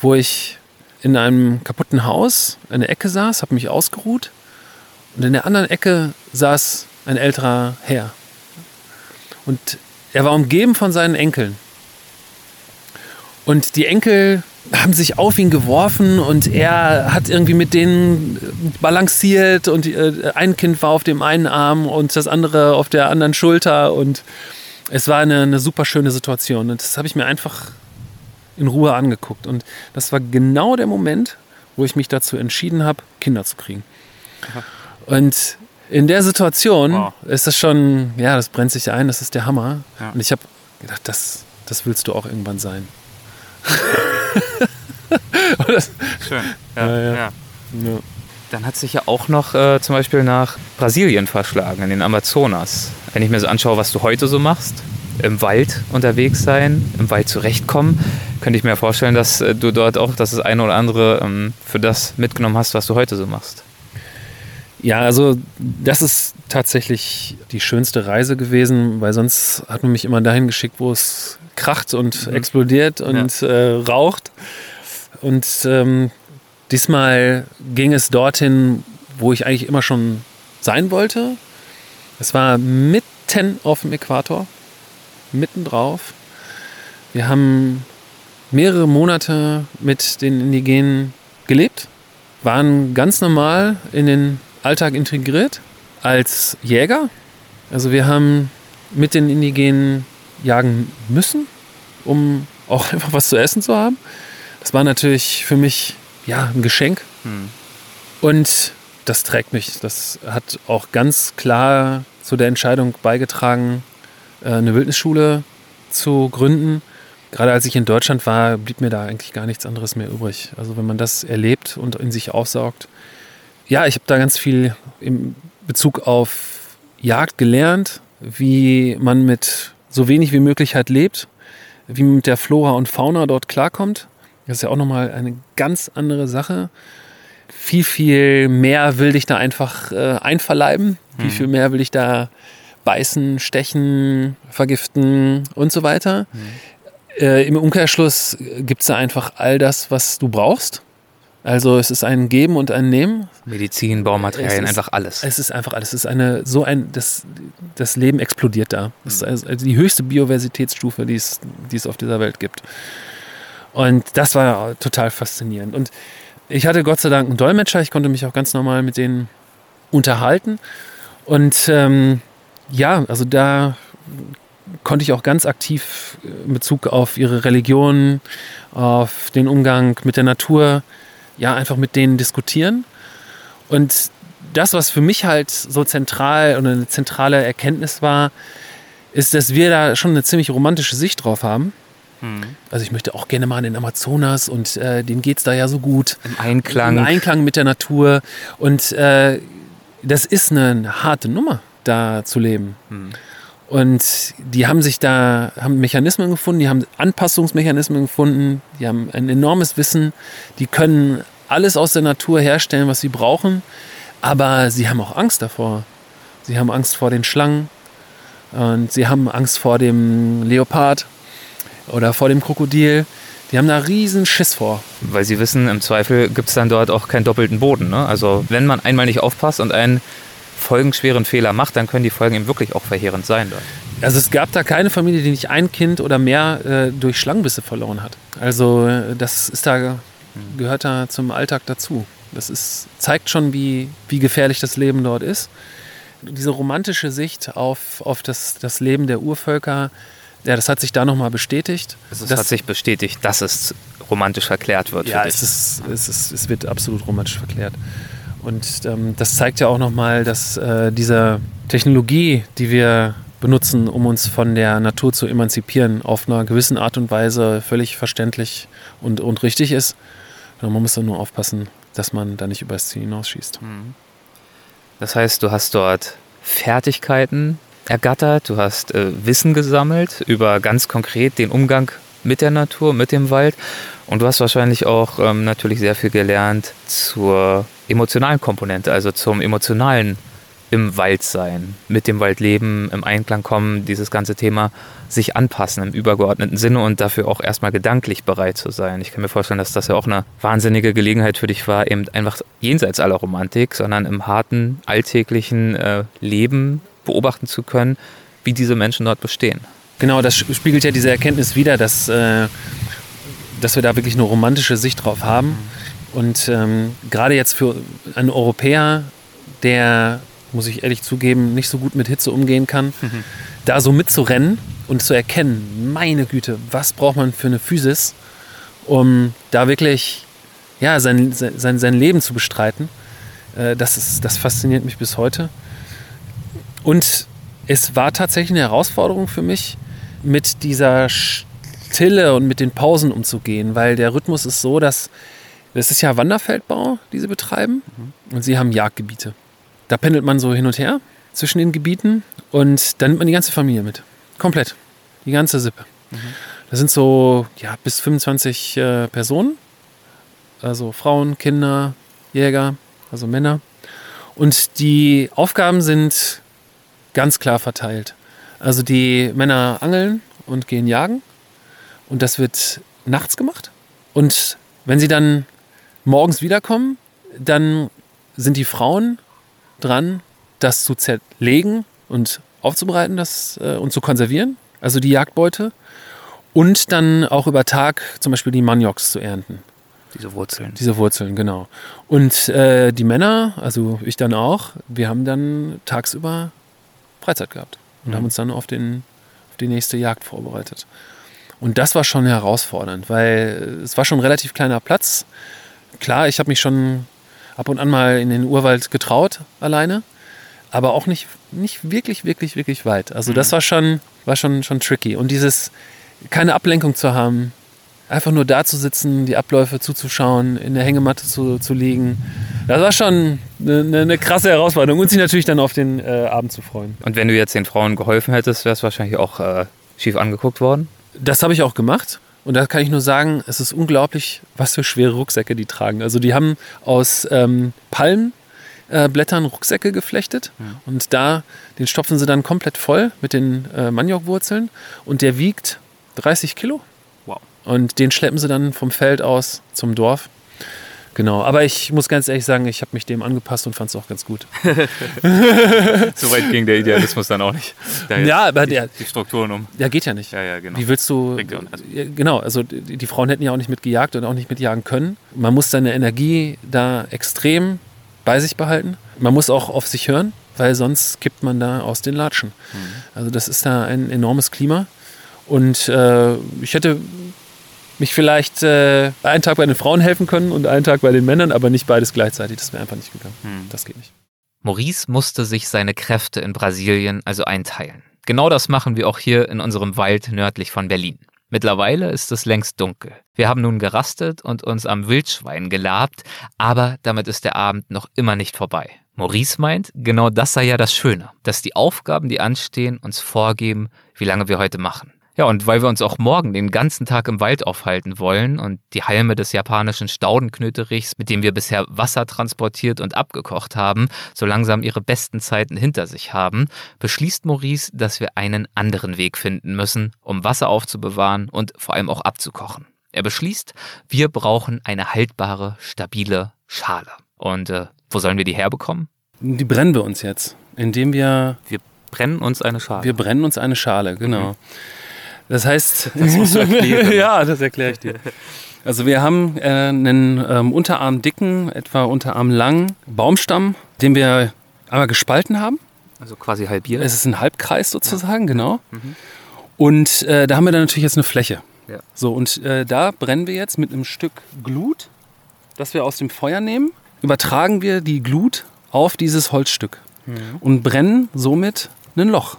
wo ich in einem kaputten Haus in der Ecke saß, habe mich ausgeruht und in der anderen Ecke saß ein älterer Herr. Und er war umgeben von seinen Enkeln. Und die Enkel haben sich auf ihn geworfen und er hat irgendwie mit denen balanciert und äh, ein Kind war auf dem einen Arm und das andere auf der anderen Schulter und es war eine, eine super schöne Situation und das habe ich mir einfach in Ruhe angeguckt und das war genau der Moment, wo ich mich dazu entschieden habe, Kinder zu kriegen. Aha. Und in der Situation wow. ist das schon, ja, das brennt sich ein, das ist der Hammer. Ja. Und ich habe gedacht, das, das willst du auch irgendwann sein. Schön. Ja, ja, ja. ja. Dann hat sich ja auch noch äh, zum Beispiel nach Brasilien verschlagen, in den Amazonas. Wenn ich mir so anschaue, was du heute so machst, im Wald unterwegs sein, im Wald zurechtkommen, könnte ich mir vorstellen, dass äh, du dort auch das eine oder andere ähm, für das mitgenommen hast, was du heute so machst. Ja, also das ist tatsächlich die schönste Reise gewesen, weil sonst hat man mich immer dahin geschickt, wo es kracht und mhm. explodiert und ja. äh, raucht. Und ähm, diesmal ging es dorthin, wo ich eigentlich immer schon sein wollte. Es war mitten auf dem Äquator, mitten drauf. Wir haben mehrere Monate mit den Indigenen gelebt, waren ganz normal in den Alltag integriert als Jäger. Also wir haben mit den Indigenen jagen müssen, um auch einfach was zu essen zu haben. Das war natürlich für mich ja ein Geschenk. Hm. Und das trägt mich. Das hat auch ganz klar zu der Entscheidung beigetragen, äh, eine Wildnisschule zu gründen. Gerade als ich in Deutschland war, blieb mir da eigentlich gar nichts anderes mehr übrig. Also wenn man das erlebt und in sich aufsaugt. Ja, ich habe da ganz viel im Bezug auf Jagd gelernt, wie man mit so wenig wie möglich halt lebt, wie man mit der Flora und Fauna dort klarkommt. Das ist ja auch nochmal eine ganz andere Sache. Viel, viel mehr will ich da einfach äh, einverleiben. Wie mhm. viel mehr will ich da beißen, stechen, vergiften und so weiter. Mhm. Äh, Im Umkehrschluss gibt es da einfach all das, was du brauchst. Also es ist ein Geben und ein Nehmen. Medizin, Baumaterialien, ist, einfach alles. Es ist einfach alles. Es ist eine so ein das, das Leben explodiert da. Das ist also die höchste Biodiversitätsstufe, die es, die es auf dieser Welt gibt. Und das war total faszinierend. Und ich hatte Gott sei Dank einen Dolmetscher. Ich konnte mich auch ganz normal mit denen unterhalten. Und ähm, ja, also da konnte ich auch ganz aktiv in Bezug auf ihre Religion, auf den Umgang mit der Natur, ja, einfach mit denen diskutieren. Und das, was für mich halt so zentral und eine zentrale Erkenntnis war, ist, dass wir da schon eine ziemlich romantische Sicht drauf haben. Mhm. Also ich möchte auch gerne mal in den Amazonas und äh, denen geht es da ja so gut. Im Einklang. Im Einklang mit der Natur. Und äh, das ist eine harte Nummer, da zu leben. Mhm. Und die haben sich da, haben Mechanismen gefunden, die haben Anpassungsmechanismen gefunden, die haben ein enormes Wissen, die können alles aus der Natur herstellen, was sie brauchen, aber sie haben auch Angst davor. Sie haben Angst vor den Schlangen und sie haben Angst vor dem Leopard oder vor dem Krokodil. Die haben da riesen Schiss vor. Weil sie wissen, im Zweifel gibt es dann dort auch keinen doppelten Boden. Ne? Also wenn man einmal nicht aufpasst und einen folgenschweren Fehler macht, dann können die Folgen eben wirklich auch verheerend sein. Dort. Also es gab da keine Familie, die nicht ein Kind oder mehr äh, durch Schlangenbisse verloren hat. Also äh, das ist da, gehört da zum Alltag dazu. Das ist, zeigt schon, wie, wie gefährlich das Leben dort ist. Diese romantische Sicht auf, auf das, das Leben der Urvölker, ja, das hat sich da nochmal bestätigt. Es hat sich bestätigt, dass es romantisch verklärt wird. Ja, es, ist, es, ist, es wird absolut romantisch verklärt. Und ähm, das zeigt ja auch nochmal, dass äh, diese Technologie, die wir benutzen, um uns von der Natur zu emanzipieren, auf einer gewissen Art und Weise völlig verständlich und, und richtig ist. Man muss dann nur aufpassen, dass man da nicht übers Ziel hinausschießt. Mhm. Das heißt, du hast dort Fertigkeiten ergattert, du hast äh, Wissen gesammelt über ganz konkret den Umgang mit der Natur, mit dem Wald. Und du hast wahrscheinlich auch ähm, natürlich sehr viel gelernt zur emotionalen Komponente, also zum emotionalen im Wald sein, mit dem Wald leben, im Einklang kommen, dieses ganze Thema sich anpassen im übergeordneten Sinne und dafür auch erstmal gedanklich bereit zu sein. Ich kann mir vorstellen, dass das ja auch eine wahnsinnige Gelegenheit für dich war, eben einfach jenseits aller Romantik, sondern im harten, alltäglichen äh, Leben beobachten zu können, wie diese Menschen dort bestehen. Genau, das spiegelt ja diese Erkenntnis wider, dass, äh, dass wir da wirklich eine romantische Sicht drauf haben. Und ähm, gerade jetzt für einen Europäer, der, muss ich ehrlich zugeben, nicht so gut mit Hitze umgehen kann, mhm. da so mitzurennen und zu erkennen, meine Güte, was braucht man für eine Physis, um da wirklich ja, sein, sein, sein Leben zu bestreiten, äh, das, ist, das fasziniert mich bis heute. Und es war tatsächlich eine Herausforderung für mich, mit dieser Stille und mit den Pausen umzugehen, weil der Rhythmus ist so, dass das ist ja Wanderfeldbau, die sie betreiben, mhm. und sie haben Jagdgebiete. Da pendelt man so hin und her zwischen den Gebieten und dann nimmt man die ganze Familie mit. Komplett. Die ganze Sippe. Mhm. Das sind so ja, bis 25 äh, Personen. Also Frauen, Kinder, Jäger, also Männer. Und die Aufgaben sind ganz klar verteilt. Also die Männer angeln und gehen jagen und das wird nachts gemacht. Und wenn sie dann morgens wiederkommen, dann sind die Frauen dran, das zu zerlegen und aufzubereiten das, äh, und zu konservieren, also die Jagdbeute. Und dann auch über Tag zum Beispiel die Manioks zu ernten. Diese Wurzeln. Diese Wurzeln, genau. Und äh, die Männer, also ich dann auch, wir haben dann tagsüber Freizeit gehabt und mhm. haben uns dann auf, den, auf die nächste Jagd vorbereitet. Und das war schon herausfordernd, weil es war schon ein relativ kleiner Platz. Klar, ich habe mich schon ab und an mal in den Urwald getraut, alleine, aber auch nicht, nicht wirklich, wirklich, wirklich weit. Also das mhm. war schon, war schon, schon tricky. Und dieses, keine Ablenkung zu haben, einfach nur da zu sitzen, die Abläufe zuzuschauen, in der Hängematte zu, zu liegen. Das war schon eine, eine krasse Herausforderung und sich natürlich dann auf den äh, Abend zu freuen. Und wenn du jetzt den Frauen geholfen hättest, wäre es wahrscheinlich auch äh, schief angeguckt worden? Das habe ich auch gemacht. Und da kann ich nur sagen, es ist unglaublich, was für schwere Rucksäcke die tragen. Also die haben aus ähm, Palmen äh, Blättern Rucksäcke geflechtet Mhm. und da, den stopfen sie dann komplett voll mit den äh, Maniokwurzeln und der wiegt 30 Kilo. Und den schleppen sie dann vom Feld aus zum Dorf. Genau, aber ich muss ganz ehrlich sagen, ich habe mich dem angepasst und fand es auch ganz gut. So weit ging der Idealismus dann auch nicht. Da Ja, aber die, der- die Strukturen um. Ja, geht ja nicht. Ja, ja, genau. Wie willst du. Ja, genau, also die, die Frauen hätten ja auch nicht mitgejagt und auch nicht mitjagen können. Man muss seine Energie da extrem bei sich behalten. Man muss auch auf sich hören, weil sonst kippt man da aus den Latschen. Mhm. Also das ist da ein enormes Klima. Und äh, ich hätte mich vielleicht äh, einen Tag bei den Frauen helfen können und einen Tag bei den Männern, aber nicht beides gleichzeitig. Das wäre einfach nicht gegangen. Hm. Das geht nicht. Maurice musste sich seine Kräfte in Brasilien also einteilen. Genau das machen wir auch hier in unserem Wald nördlich von Berlin. Mittlerweile ist es längst dunkel. Wir haben nun gerastet und uns am Wildschwein gelabt, aber damit ist der Abend noch immer nicht vorbei. Maurice meint, genau das sei ja das Schöne, dass die Aufgaben, die anstehen, uns vorgeben, wie lange wir heute machen. Ja, und weil wir uns auch morgen den ganzen Tag im Wald aufhalten wollen und die Halme des japanischen Staudenknöterichs, mit dem wir bisher Wasser transportiert und abgekocht haben, so langsam ihre besten Zeiten hinter sich haben, beschließt Maurice, dass wir einen anderen Weg finden müssen, um Wasser aufzubewahren und vor allem auch abzukochen. Er beschließt, wir brauchen eine haltbare, stabile Schale. Und äh, wo sollen wir die herbekommen? Die brennen wir uns jetzt, indem wir Wir brennen uns eine Schale. Wir brennen uns eine Schale, genau. Das heißt, Das musst du erklären. ja, das erkläre ich dir. Also wir haben äh, einen ähm, unterarmdicken, etwa unterarmlangen Baumstamm, den wir einmal gespalten haben. also quasi halbiert. Es ist ein Halbkreis sozusagen, genau. Und äh, da haben wir dann natürlich jetzt eine Fläche. Ja. So, und äh, da brennen wir jetzt mit einem Stück Glut, das wir aus dem Feuer nehmen, übertragen wir die Glut auf dieses Holzstück und brennen somit ein Loch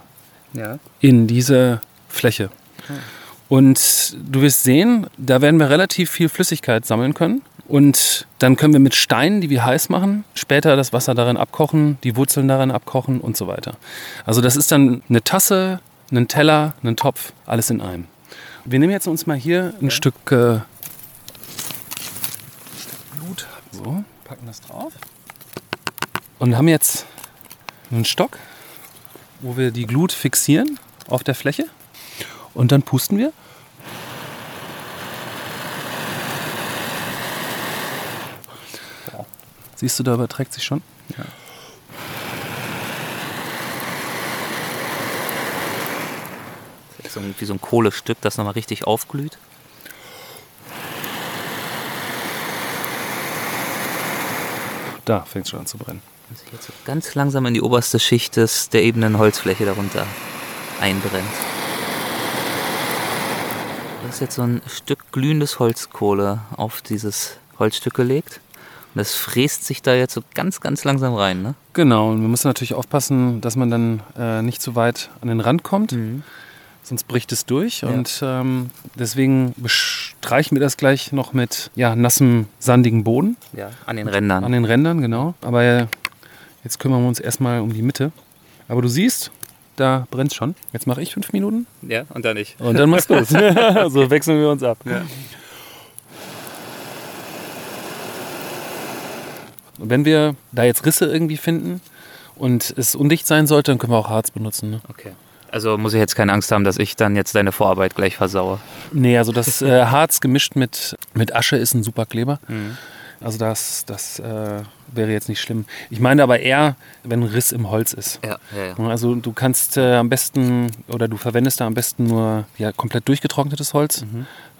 ja. in diese Fläche. Und du wirst sehen, da werden wir relativ viel Flüssigkeit sammeln können. Und dann können wir mit Steinen, die wir heiß machen, später das Wasser darin abkochen, die Wurzeln darin abkochen und so weiter. Also das ist dann eine Tasse, ein Teller, ein Topf, alles in einem. Wir nehmen jetzt uns mal hier ein Stück äh, Blut. So, packen das drauf. Und haben jetzt einen Stock, wo wir die Glut fixieren auf der Fläche. Und dann pusten wir. Siehst du, da überträgt sich schon. So ein- wie so ein Kohlestück, das nochmal richtig aufglüht. Da fängt es schon an zu brennen. Sich jetzt so ganz langsam in die oberste Schicht des, der ebenen Holzfläche darunter einbrennt. Ist jetzt so ein Stück glühendes Holzkohle auf dieses Holzstück gelegt. Und das fräst sich da jetzt so ganz, ganz langsam rein, ne? Genau, und wir müssen natürlich aufpassen, dass man dann äh, nicht zu weit an den Rand kommt, sonst bricht es durch. Und ähm, deswegen bestreichen wir das gleich noch mit ja, nassem, sandigem Boden Ja, an den Rändern. an den Rändern, genau. Aber äh, jetzt kümmern wir uns erstmal um die Mitte. Aber du siehst, da brennt schon. Jetzt mache ich fünf Minuten ja, und dann nicht. und dann machst du es. so wechseln wir uns ab. Und wenn wir da jetzt Risse irgendwie finden und es undicht sein sollte, dann können wir auch Harz benutzen. Ne? Okay. Also muss ich jetzt keine Angst haben, dass ich dann jetzt deine Vorarbeit gleich versaue. Nee, also das äh, Harz gemischt mit, mit Asche ist ein super Kleber. Also das, das äh, wäre jetzt nicht schlimm. Ich meine aber eher, wenn ein Riss im Holz ist. Ja, ja, ja. Also du kannst äh, am besten oder du verwendest da am besten nur ja, komplett durchgetrocknetes Holz,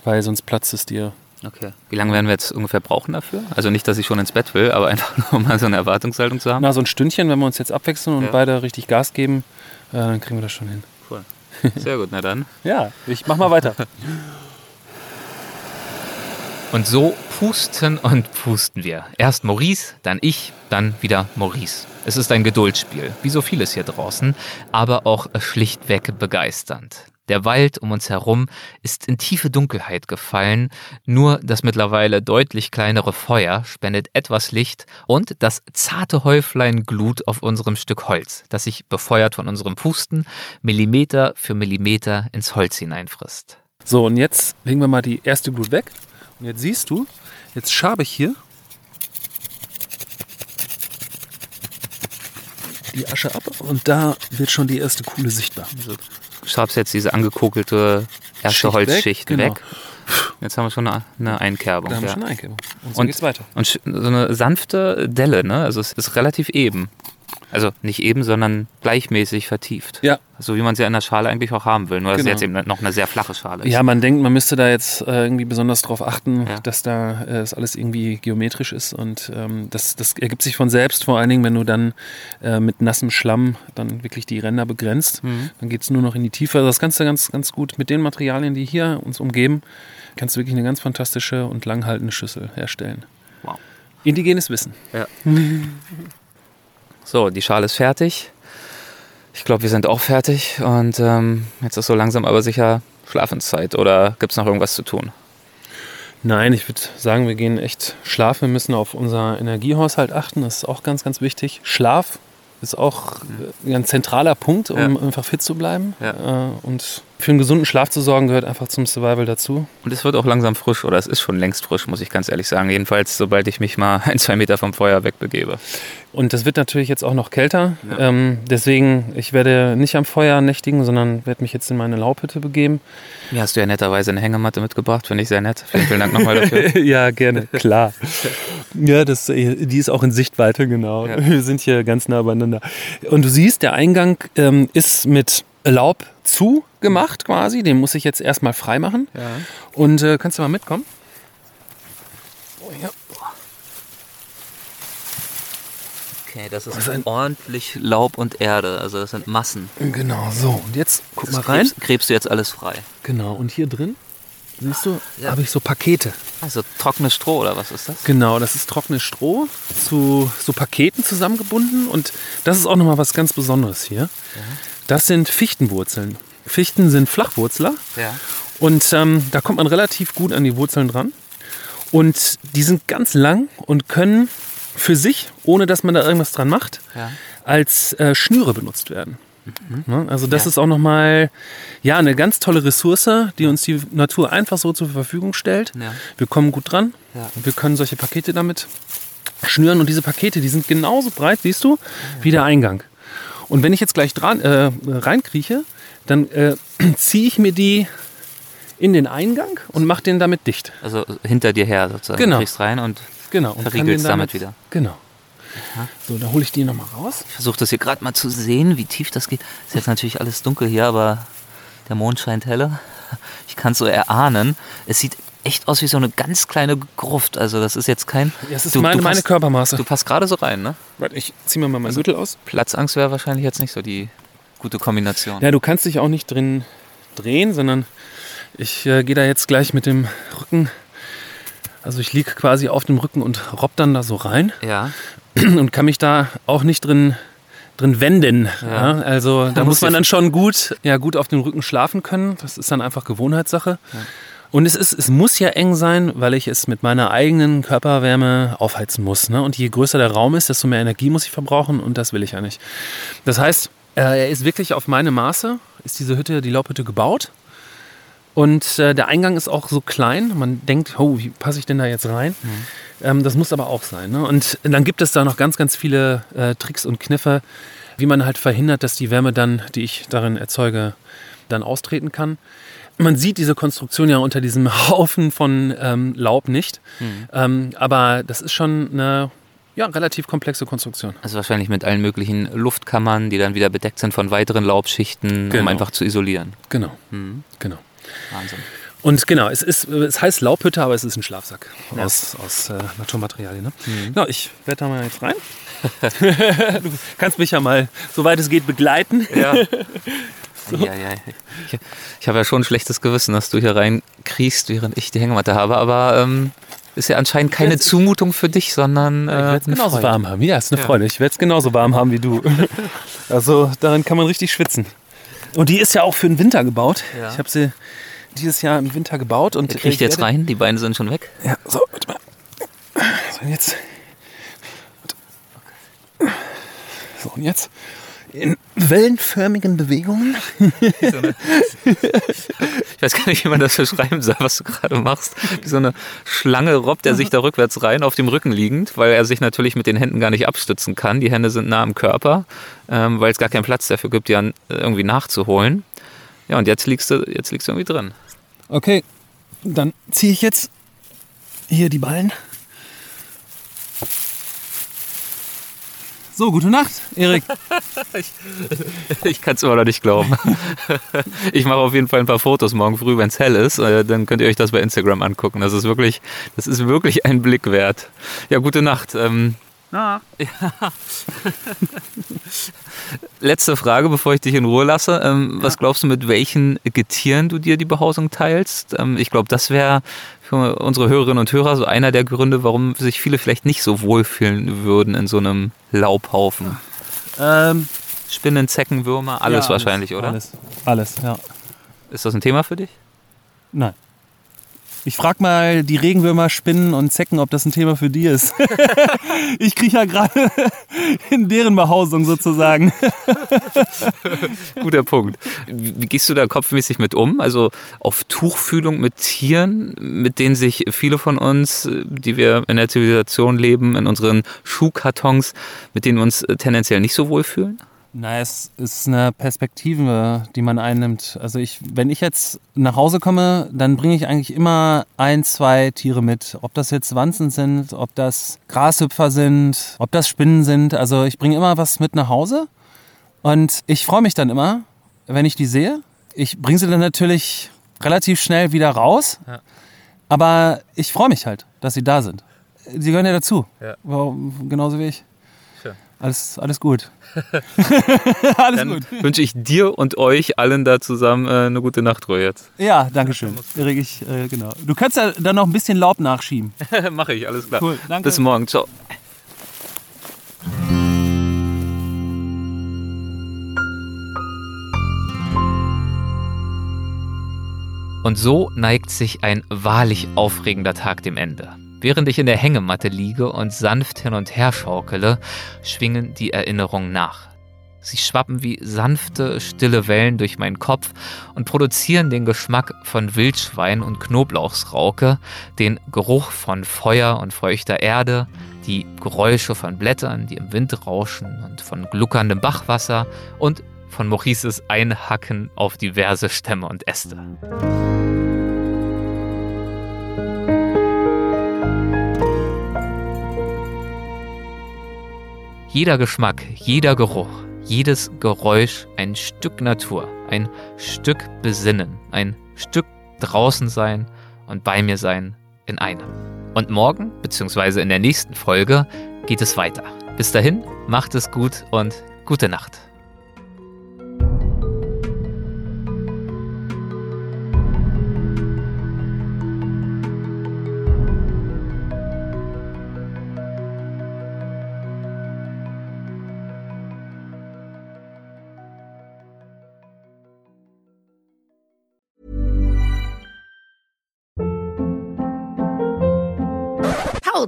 weil sonst platzt es dir. Okay. Wie lange werden wir jetzt ungefähr brauchen dafür? Also nicht, dass ich schon ins Bett will, aber einfach nur mal so eine Erwartungshaltung zu haben. Na, so ein Stündchen, wenn wir uns jetzt abwechseln und Ja. beide richtig Gas geben, äh, dann kriegen wir das schon hin. Cool. Sehr gut, na dann. Ja, ich mach mal weiter. Und so pusten und pusten wir. Erst Maurice, dann ich, dann wieder Maurice. Es ist ein Geduldsspiel, wie so vieles hier draußen, aber auch schlichtweg begeisternd. Der Wald um uns herum ist in tiefe Dunkelheit gefallen, nur das mittlerweile deutlich kleinere Feuer spendet etwas Licht und das zarte Häuflein Glut auf unserem Stück Holz, das sich befeuert von unserem Pusten Millimeter für Millimeter ins Holz hineinfrisst. So, und jetzt legen wir mal die erste Glut weg. Und jetzt siehst du, jetzt schabe ich hier die Asche ab und da wird schon die erste Kuhle sichtbar. Also, du schabst jetzt diese angekokelte erste Schicht Holzschicht weg, weg. genau. Jetzt haben wir schon eine, eine Einkerbung. Da haben wir ja. schon eine Einkerbung. Und so Und- geht's weiter. Und so eine sanfte Delle, ne? Also es ist relativ eben. Also nicht eben, sondern gleichmäßig vertieft. Ja. So wie man sie in der Schale eigentlich auch haben will. Nur dass es Genau. jetzt eben noch eine sehr flache Schale ist. Ja, man denkt, man müsste da jetzt äh, irgendwie besonders drauf achten, Ja. dass da äh, es alles irgendwie geometrisch ist. Und ähm, das, das ergibt sich von selbst, vor allen Dingen, wenn du dann äh, mit nassem Schlamm dann wirklich die Ränder begrenzt. Mhm. Dann geht es nur noch in die Tiefe. Also das kannst du ganz, ganz gut mit den Materialien, die hier uns umgeben, kannst du wirklich eine ganz fantastische und langhaltende Schüssel herstellen. Wow. Indigenes Wissen. So, die Schale ist fertig. Ich glaube, wir sind auch fertig. Und ähm, jetzt ist so langsam aber sicher Schlafenszeit. Oder gibt es noch irgendwas zu tun? Nein, ich würde sagen, wir gehen echt schlafen. Wir müssen auf unser Energiehaushalt achten. Das ist auch ganz, ganz wichtig. Schlaf ist auch äh, ein zentraler Punkt, um Ja. einfach fit zu bleiben. Ja. Äh, Und für einen gesunden Schlaf zu sorgen, gehört einfach zum Survival dazu. Und es wird auch langsam frisch. Oder es ist schon längst frisch, muss ich ganz ehrlich sagen. Jedenfalls, sobald ich mich mal ein, zwei Meter vom Feuer wegbegebe. Und das wird natürlich jetzt auch noch kälter. Ja. Ähm, deswegen, ich werde nicht am Feuer nächtigen, sondern werde mich jetzt in meine Laubhütte begeben. Mir hast du ja netterweise eine Hängematte mitgebracht. Finde ich sehr nett. Vielen, vielen Dank nochmal dafür. ja, gerne, klar. Ja, das, die ist auch in Sichtweite, genau. Ja. Wir sind hier ganz nah beieinander. Und du siehst, der Eingang ähm, ist mit Laub zugemacht quasi. Den muss ich jetzt erstmal freimachen. Ja. Und äh, kannst du mal mitkommen? Oh, ja. Okay, das ist ist ein- ordentlich Laub und Erde. Also das sind Massen. Genau, so. Und jetzt guck Das mal rein. Krebst, krebst du jetzt alles frei. Genau, und hier drin, siehst du, Ja. habe ich so Pakete. Also trockenes Stroh oder was ist das? Genau, das ist trockenes Stroh zu so Paketen zusammengebunden und das ist auch nochmal was ganz Besonderes hier. Das sind Fichtenwurzeln. Fichten sind Flachwurzler Ja. und ähm, da kommt man relativ gut an die Wurzeln dran. Und die sind ganz lang und können für sich, ohne dass man da irgendwas dran macht, Ja. als äh, Schnüre benutzt werden. Ne? Also das Ja. ist auch nochmal ja, eine ganz tolle Ressource, die uns die Natur einfach so zur Verfügung stellt. Ja. Wir kommen gut dran. Ja. Und wir können solche Pakete damit schnüren. Und diese Pakete, die sind genauso breit, siehst du, wie der Eingang. Und wenn ich jetzt gleich dran, äh, reinkrieche, dann äh, ziehe ich mir die in den Eingang und mache den damit dicht. Also hinter dir her sozusagen. Genau. Du kriegst rein und Genau. Und Verriegelst den damit wieder. Genau. So, da hole ich die nochmal raus. ich versuche das hier gerade mal zu sehen, wie tief das geht. Ist jetzt natürlich alles dunkel hier, aber der Mond scheint heller. Ich kann es so erahnen. Es sieht echt aus wie so eine ganz kleine Gruft. Also das ist jetzt kein... Das ist Du- meine, du meine passt- Körpermaße. Du passt gerade so rein, ne? Warte, ich ziehe mir mal meinen Gürtel aus. Platzangst wäre wahrscheinlich jetzt nicht so die gute Kombination. Ja, du kannst dich auch nicht drin drehen, sondern ich äh, gehe da jetzt gleich mit dem Rücken. Also ich liege quasi auf dem Rücken und robb dann da so rein Ja. und kann mich da auch nicht drin drin wenden. Ja. Ja. also da muss man dann schon gut, ja, gut auf dem Rücken schlafen können. Das ist dann einfach Gewohnheitssache. Und es, ist, es muss ja eng sein, weil ich es mit meiner eigenen Körperwärme aufheizen muss. Ne? Und je größer der Raum ist, desto mehr Energie muss ich verbrauchen und das will ich ja nicht. Das heißt, äh, er ist wirklich auf meine Maße, ist diese Hütte, die Laubhütte gebaut. Und äh, der Eingang ist auch so klein. Man denkt, oh, wie passe ich denn da jetzt rein? Ähm, das muss aber auch sein. Ne? Und dann gibt es da noch ganz, ganz viele äh, Tricks und Kniffe, wie man halt verhindert, dass die Wärme dann, die ich darin erzeuge, dann austreten kann. Man sieht diese Konstruktion ja unter diesem Haufen von ähm, Laub nicht. Ähm, aber das ist schon eine ja, relativ komplexe Konstruktion. Also wahrscheinlich mit allen möglichen Luftkammern, die dann wieder bedeckt sind von weiteren Laubschichten, um Genau. einfach zu isolieren. Genau, Mhm. genau. Wahnsinn. Und genau, es, ist, es heißt Laubhütte, aber es ist ein Schlafsack Ja. aus, aus äh, Naturmaterialien. Ne? Mhm. Genau, ich werde da mal jetzt rein. du kannst mich ja mal, soweit es geht, begleiten. Ja. Ja, ja. Ich, ich habe ja schon ein schlechtes Gewissen, dass du hier reinkriechst, während ich die Hängematte habe, aber ähm, ist ja anscheinend keine Zumutung für dich, sondern ich äh, werde es genauso Freude. warm haben. Ja, ist eine Ja. Freude. Ich werde es genauso warm haben wie du. Also daran kann man richtig schwitzen. Und die ist ja auch für den Winter gebaut. Ja. Ich habe sie dieses Jahr im Winter gebaut. Und Der ich jetzt werde- rein, die Beine sind schon weg. Ja, so, warte mal. So, und jetzt. So, und jetzt in wellenförmigen Bewegungen. So eine, ich weiß gar nicht, wie man das beschreiben soll, was du gerade machst. Wie so eine Schlange robbt er sich da rückwärts rein, auf dem Rücken liegend, weil er sich natürlich mit den Händen gar nicht abstützen kann. Die Hände sind nah am Körper, ähm, weil es gar keinen Platz dafür gibt, die an, irgendwie nachzuholen. Ja, und jetzt liegst du, jetzt liegst du irgendwie drin. Okay, dann ziehe ich jetzt hier die Ballen. So, gute Nacht, Erik. ich ich kann es immer noch nicht glauben. Ich mache auf jeden Fall ein paar Fotos morgen früh, wenn es hell ist. Äh, Dann könnt ihr euch das bei Instagram angucken. Das ist wirklich, das ist wirklich ein Blick wert. Ja, gute Nacht. Ähm, ja. Letzte Frage, bevor ich dich in Ruhe lasse. Ähm, Was glaubst du, mit welchen Getieren du dir die Behausung teilst? Ähm, ich glaube, das wäre für unsere Hörerinnen und Hörer so einer der Gründe, warum sich viele vielleicht nicht so wohlfühlen würden in so einem Laubhaufen. Ähm, Spinnen, Zecken, Würmer, alles ja, wahrscheinlich, oder? Alles, alles, ja. Ist das ein Thema für dich? Nein. Ich frag mal die Regenwürmer, Spinnen und Zecken, ob das ein Thema für die ist. ich kriege ja gerade in deren Behausung sozusagen. Guter Punkt. Wie gehst du da kopfmäßig mit um? Also auf Tuchfühlung mit Tieren, mit denen sich viele von uns, die wir in der Zivilisation leben, in unseren Schuhkartons, mit denen wir uns äh, tendenziell nicht so wohlfühlen? Na, es ist eine Perspektive, die man einnimmt. Also ich, wenn ich jetzt nach Hause komme, dann bringe ich eigentlich immer ein, zwei Tiere mit. Ob das jetzt Wanzen sind, ob das Grashüpfer sind, ob das Spinnen sind. Also ich bringe immer was mit nach Hause. Und ich freue mich dann immer, wenn ich die sehe. Ich bringe sie dann natürlich relativ schnell wieder raus. Ja. Aber ich freue mich halt, dass sie da sind. Sie gehören ja dazu. Ja. Genauso wie ich. Alles, alles gut. alles Dann gut. wünsche ich dir und euch allen da zusammen äh, eine gute Nachtruhe jetzt. Ja, danke schön. Erik, ich, äh, genau. Du kannst ja dann noch ein bisschen Laub nachschieben. Mache ich, alles klar. Cool, danke. Bis morgen, ciao. Und so neigt sich ein wahrlich aufregender Tag dem Ende. Während ich in der Hängematte liege und sanft hin und her schaukele, schwingen die Erinnerungen nach. Sie schwappen wie sanfte, stille Wellen durch meinen Kopf und produzieren den Geschmack von Wildschwein und Knoblauchsrauke, den Geruch von Feuer und feuchter Erde, die Geräusche von Blättern, die im Wind rauschen und von gluckerndem Bachwasser und von Maurices Einhacken auf diverse Stämme und Äste. Jeder Geschmack, jeder Geruch, jedes Geräusch ein Stück Natur, ein Stück Besinnen, ein Stück draußen sein und bei mir sein in einem. Und morgen, beziehungsweise in der nächsten Folge, geht es weiter. Bis dahin, macht es gut und gute Nacht.